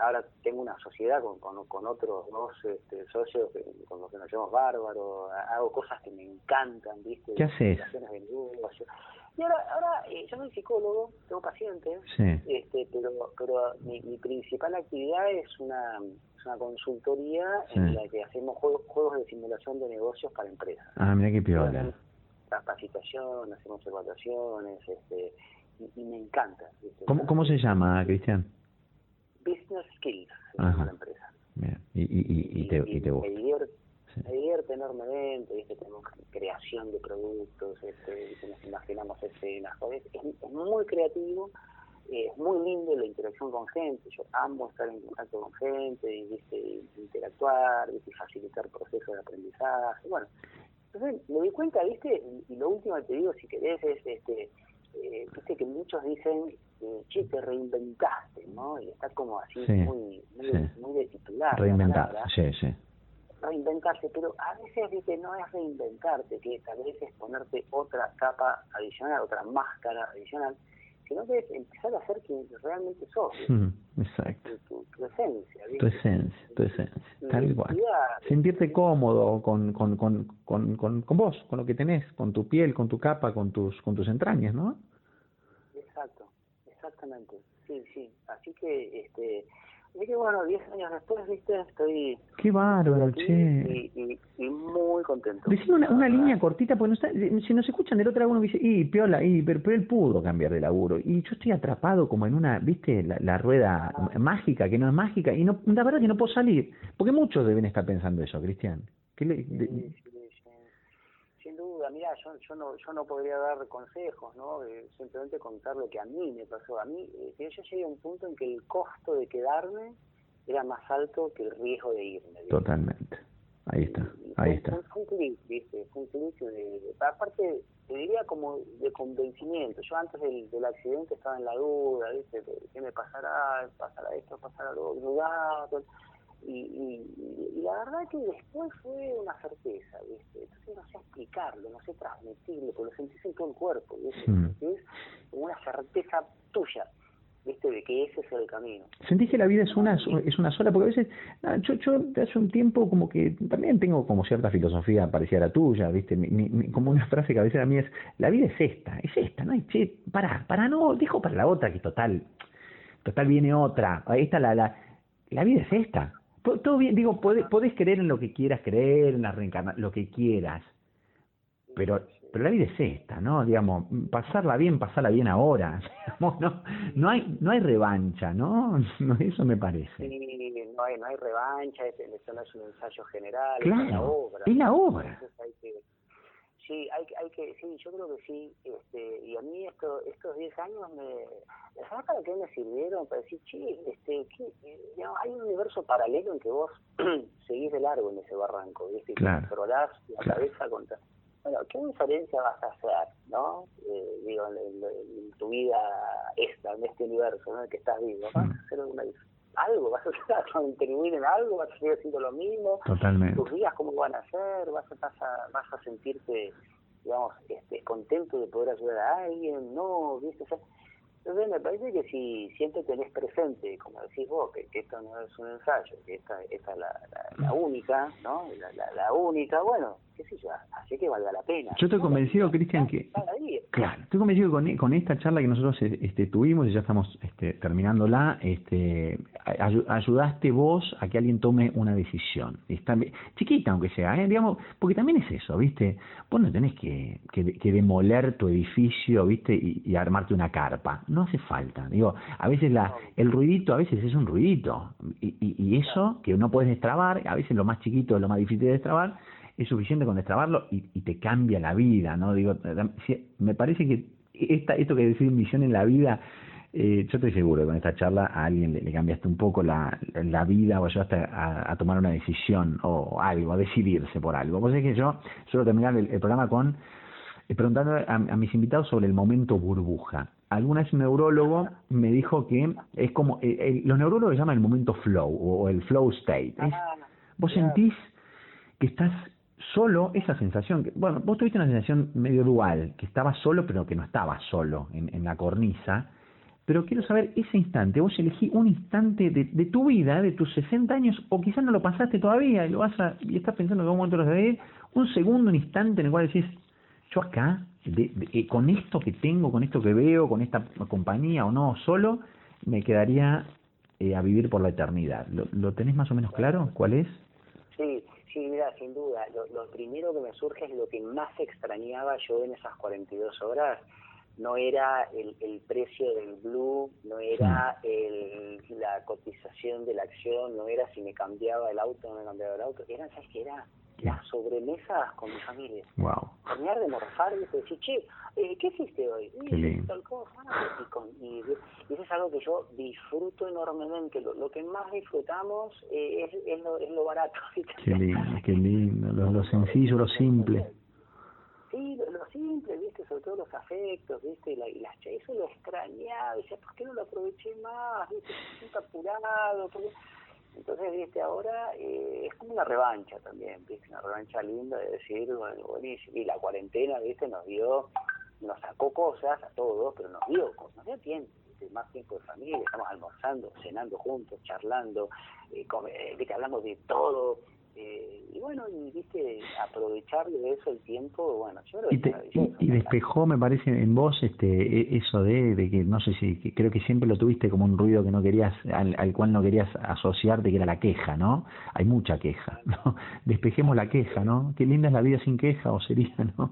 ahora tengo una sociedad con, con, otros dos este, socios con los que nos llamamos bárbaros, hago cosas que me encantan, ¿viste? ¿Qué haces? Y ahora, ahora eh, yo soy psicólogo, tengo pacientes, este, pero, pero mi, mi principal actividad es una una consultoría en la que hacemos juegos, juegos de simulación de negocios para empresas. Ah, mira qué piola. Capacitación, hacemos evaluaciones, este, y, me encanta. ¿Cómo, ¿Cómo se llama, Cristian? Business Skills, Ajá. la empresa. Y, y, y, te, y, te Me divierte, me divierte enormemente, ¿viste? tenemos creación de productos, este, nos imaginamos escenas, es, es muy creativo es muy lindo la interacción con gente, yo amo estar en contacto con gente, y, ¿viste? interactuar, y facilitar procesos de aprendizaje, bueno, entonces me di cuenta, viste, y, lo último que te digo, si querés, es, este, eh, viste que muchos dicen, eh, che, te reinventaste, ¿no? Y está como así muy, muy, de titular. Reinventar, sí, sí. Reinventarse, pero a veces viste no es reinventarte, que tal vez es ponerte otra capa adicional, otra máscara adicional, sino que es empezar a ser quien realmente sos. exacto. Tu, esencia. Tu esencia, tu esencia. Tal cual. Sentirte cómodo con, con, con, con, con, con vos, con lo que tenés, con tu piel, con tu capa, con tus, con tus entrañas, ¿no? Exacto, exactamente. Sí, sí. Así que, este y que bueno, 10 años después, viste, estoy... Qué bárbaro, che. Y, y, muy contento. Decime una, una línea cortita, porque no está, si nos escuchan del otro lado uno dice, y piola, y, pero, pero, él pudo cambiar de laburo. Y yo estoy atrapado como en una, viste, la, rueda mágica, que no es mágica, y no la verdad que no puedo salir. Porque muchos deben estar pensando eso, Cristian. ¿Qué le, sin duda, mira, yo, yo no yo no podría dar consejos, ¿no? simplemente contar lo que a mí me pasó. A mí, eh, yo llegué a un punto en que el costo de quedarme era más alto que el riesgo de irme. Totalmente. Ahí está, ahí está. Fue un clic, ¿viste? Fue un clic de, aparte, te diría como de convencimiento. Yo antes del, del accidente estaba en la duda, ¿viste? ¿Qué me pasará? ¿Pasará esto? ¿Pasará lo dudaba? Y, y, la verdad que después fue una certeza, ¿viste? Entonces no sé explicarlo, no sé transmitirlo, porque lo sentís en todo el cuerpo, ¿viste? Mm. Es una certeza tuya, ¿viste? De que ese es el camino. ¿Sentís que la vida es una, es una sola? Porque a veces, yo, yo hace un tiempo como que también tengo como cierta filosofía parecida a la tuya, ¿viste? Mi, como una frase que a veces a mí es, la vida es esta, es esta, ¿no? hay che, para, para no, dejo para la otra que total, total viene otra, ahí está la, la, la vida es esta, todo bien, digo, podés, podés creer en lo que quieras creer, en la reencarnación, lo que quieras, pero pero la vida es esta, ¿no? Digamos, pasarla bien, pasarla bien ahora, digamos, no, no hay, no hay revancha, ¿no? eso me parece. Sí, no hay, no hay revancha, esto no es un ensayo general, es la obra. Es la obra. Sí, hay, hay que, sí, yo creo que sí, este, y a mí esto, estos 10 años me, ¿sabes para qué me sirvieron? Para decir, che, este, ¿qué, hay un universo paralelo en que vos seguís de largo en ese barranco, ¿viste? Y claro. controlás la cabeza contra... Bueno, ¿qué diferencia vas a hacer, no? Eh, digo, en, tu vida esta, en este universo, ¿no? En el que estás vivo, vas a hacer alguna algo, vas a contribuir en algo, vas a seguir haciendo lo mismo. Totalmente. Tus días, ¿cómo van a ser? Vas a, vas a, vas a sentirte, digamos, este, contento de poder ayudar a alguien, ¿no? ¿Viste? entonces me parece que si siempre tenés presente, como decís vos, que, esto no es un ensayo, que esta, esta es la, la, única, ¿no? La, la, la única, bueno, qué sé yo, así que valga la pena. Yo estoy convencido, Cristian, que... Claro, estoy convencido que con, con, esta charla que nosotros este, tuvimos y ya estamos este, terminándola, este, ayudaste vos a que alguien tome una decisión. Está, chiquita aunque sea, ¿eh? digamos, porque también es eso, ¿viste? Vos no tenés que, que, demoler tu edificio, ¿viste? Y, armarte una carpa. No hace falta. Digo, a veces la, el ruidito, a veces es un ruidito. Y, y, y eso que no puedes destrabar, a veces lo más chiquito es lo más difícil de destrabar, es suficiente con destrabarlo y, y te cambia la vida, ¿no? Digo, me parece que esta, esto que decir misión en la vida, eh, yo estoy seguro que con esta charla a alguien le, cambiaste un poco la, la vida o ayudaste a, a, tomar una decisión o algo, a decidirse por algo. Pues es que yo suelo terminar el, programa con eh, preguntando a, a, mis invitados sobre el momento burbuja. Alguna vez un neurólogo me dijo que es como, eh, los neurólogos llaman el momento flow o el flow state. Ah, vos sentís que estás solo esa sensación, que, bueno, vos tuviste una sensación medio dual, que estabas solo pero que no estabas solo en, en la cornisa, pero quiero saber ese instante, vos elegí un instante de, de, tu vida, de tus 60 años, o quizás no lo pasaste todavía y lo vas a, y estás pensando que un momento lo un segundo, un instante en el cual decís, yo acá, de, eh, con esto que tengo, con esto que veo, con esta compañía o no, solo, me quedaría eh, a vivir por la eternidad. ¿Lo, ¿Lo tenés más o menos claro? ¿Cuál es? Sí, Sí, mira, sin duda. Lo, primero que me surge es lo que más extrañaba yo en esas 42 horas. No era el, el precio del blue, no era el, la cotización de la acción, no era si me cambiaba el auto o no me cambiaba el auto. Era, ¿sabes qué era? Las sobremesas con mi familia. Wow. Terminar de morfar y decir, che, eh, ¿qué hiciste hoy? Qué lindo. Y, eso es algo que yo disfruto enormemente. Lo, lo que más disfrutamos eh, es, es, lo, es lo barato. Qué lindo, qué lindo. Lo, lo sencillo, lo simple. Sí, lo, simple, ¿viste? Sobre todo los afectos, ¿viste? Y, la, y las, eso lo extrañaba. Decía, ¿por qué no lo aproveché más? ¿Viste? Siento apurado. Porque entonces, viste, ahora eh, es como una revancha también, viste, una revancha linda de decir, bueno, buenísimo. Y la cuarentena, viste, nos dio, nos sacó cosas a todos, pero nos dio cosas, nos dio tiempo, más tiempo de familia, estamos almorzando, cenando juntos, charlando, eh, eh viste, hablando de todo, eh, y bueno, y viste, aprovechar de eso el tiempo, bueno, yo y, y, despejó, me parece, en vos este e, eso de, de que, no sé si, creo que siempre lo tuviste como un ruido que no querías, al, al, cual no querías asociarte, que era la queja, ¿no? Hay mucha queja, ¿no? Despejemos la queja, ¿no? Qué linda es la vida sin queja, o sería, ¿no?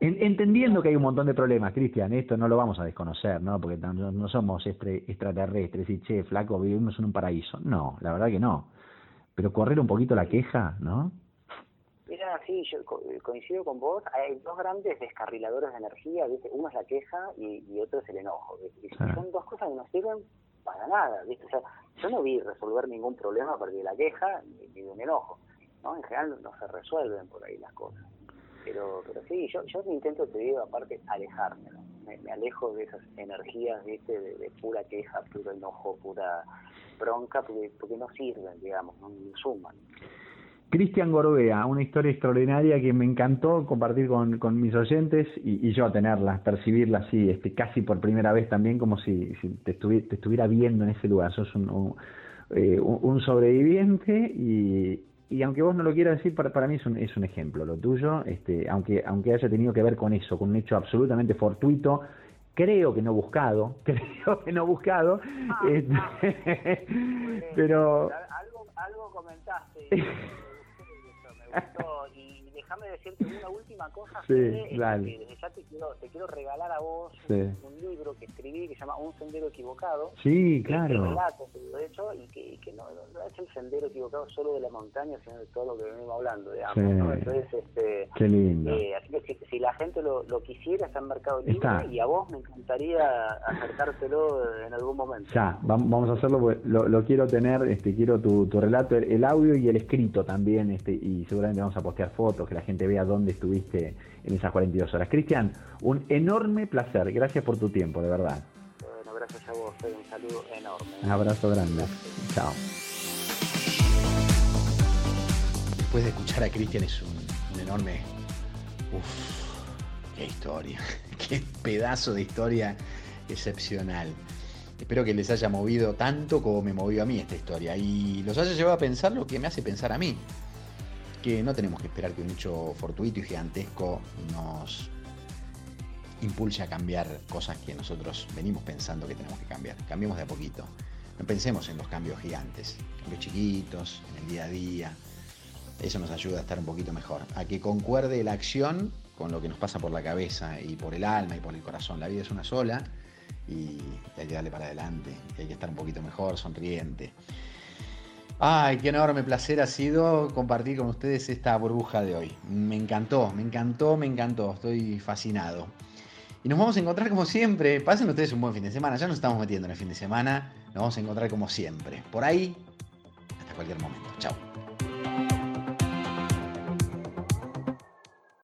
entendiendo que hay un montón de problemas, Cristian, esto no lo vamos a desconocer, ¿no? Porque no, no somos extraterrestres y, che, flaco, vivimos en un paraíso. No, la verdad que no pero correr un poquito la queja, ¿no? Mira, sí, yo coincido con vos. Hay dos grandes descarriladores de energía, ¿viste? Uno es la queja y, y otro es el enojo. Son dos cosas que no sirven para nada, ¿viste? O sea, yo no vi resolver ningún problema porque de la queja ni, de un enojo, ¿no? En general no se resuelven por ahí las cosas. Pero, pero sí, yo, yo intento, te digo, aparte, alejarme, ¿no? Me, alejo de esas energías, ¿viste? De, de pura queja, puro enojo, pura bronca porque, porque no sirven, digamos, no suman. Cristian Gorbea, una historia extraordinaria que me encantó compartir con, con mis oyentes y, y, yo tenerla, percibirla así, este, casi por primera vez también, como si, si te, estuviera, te, estuviera viendo en ese lugar. Sos un, un, eh, un sobreviviente y, y aunque vos no lo quieras decir, para, para mí es un, es un ejemplo lo tuyo, este, aunque, aunque haya tenido que ver con eso, con un hecho absolutamente fortuito, creo que no buscado, creo que no buscado, ah, este, ah. pero... Algo, algo comentaste, y, me gustó, déjame decirte una última cosa. Sí, dale. desde ya te quiero, te quiero regalar a vos un, un, libro que escribí que se llama Un Sendero Equivocado. Sí, claro. Relatos que lo he hecho y que, y que no, no, es el sendero equivocado solo de la montaña, sino de todo lo que venimos hablando, digamos. Sí. ¿no? Entonces, este, Qué lindo. eh, así que si, si la gente lo, lo quisiera, está en Mercado Libre Está. y a vos me encantaría acercártelo en algún momento. Ya, vam- vamos a hacerlo, porque lo, lo quiero tener, este, quiero tu, tu relato, el, el audio y el escrito también, este, y seguramente vamos a postear fotos, que la gente vea dónde estuviste en esas 42 horas. Cristian, un enorme placer, gracias por tu tiempo, de verdad. Bueno, gracias a vos, Fede, un saludo enorme. Un abrazo grande. Chao. Después de escuchar a Cristian es un, un enorme... Uf, qué historia, qué pedazo de historia excepcional. Espero que les haya movido tanto como me movió a mí esta historia y los haya llevado a pensar lo que me hace pensar a mí. Que no tenemos que esperar que un hecho fortuito y gigantesco nos impulse a cambiar cosas que nosotros venimos pensando que tenemos que cambiar. Cambiemos de a poquito. No pensemos en los cambios gigantes, cambios chiquitos, en el día a día. Eso nos ayuda a estar un poquito mejor. A que concuerde la acción con lo que nos pasa por la cabeza y por el alma y por el corazón. La vida es una sola y hay que darle para adelante. Hay que estar un poquito mejor, sonriente. Ay, qué enorme placer ha sido compartir con ustedes esta burbuja de hoy. Me encantó, me encantó, me encantó. Estoy fascinado. Y nos vamos a encontrar como siempre. Pasen ustedes un buen fin de semana. Ya nos estamos metiendo en el fin de semana. Nos vamos a encontrar como siempre. Por ahí, hasta cualquier momento. Chao.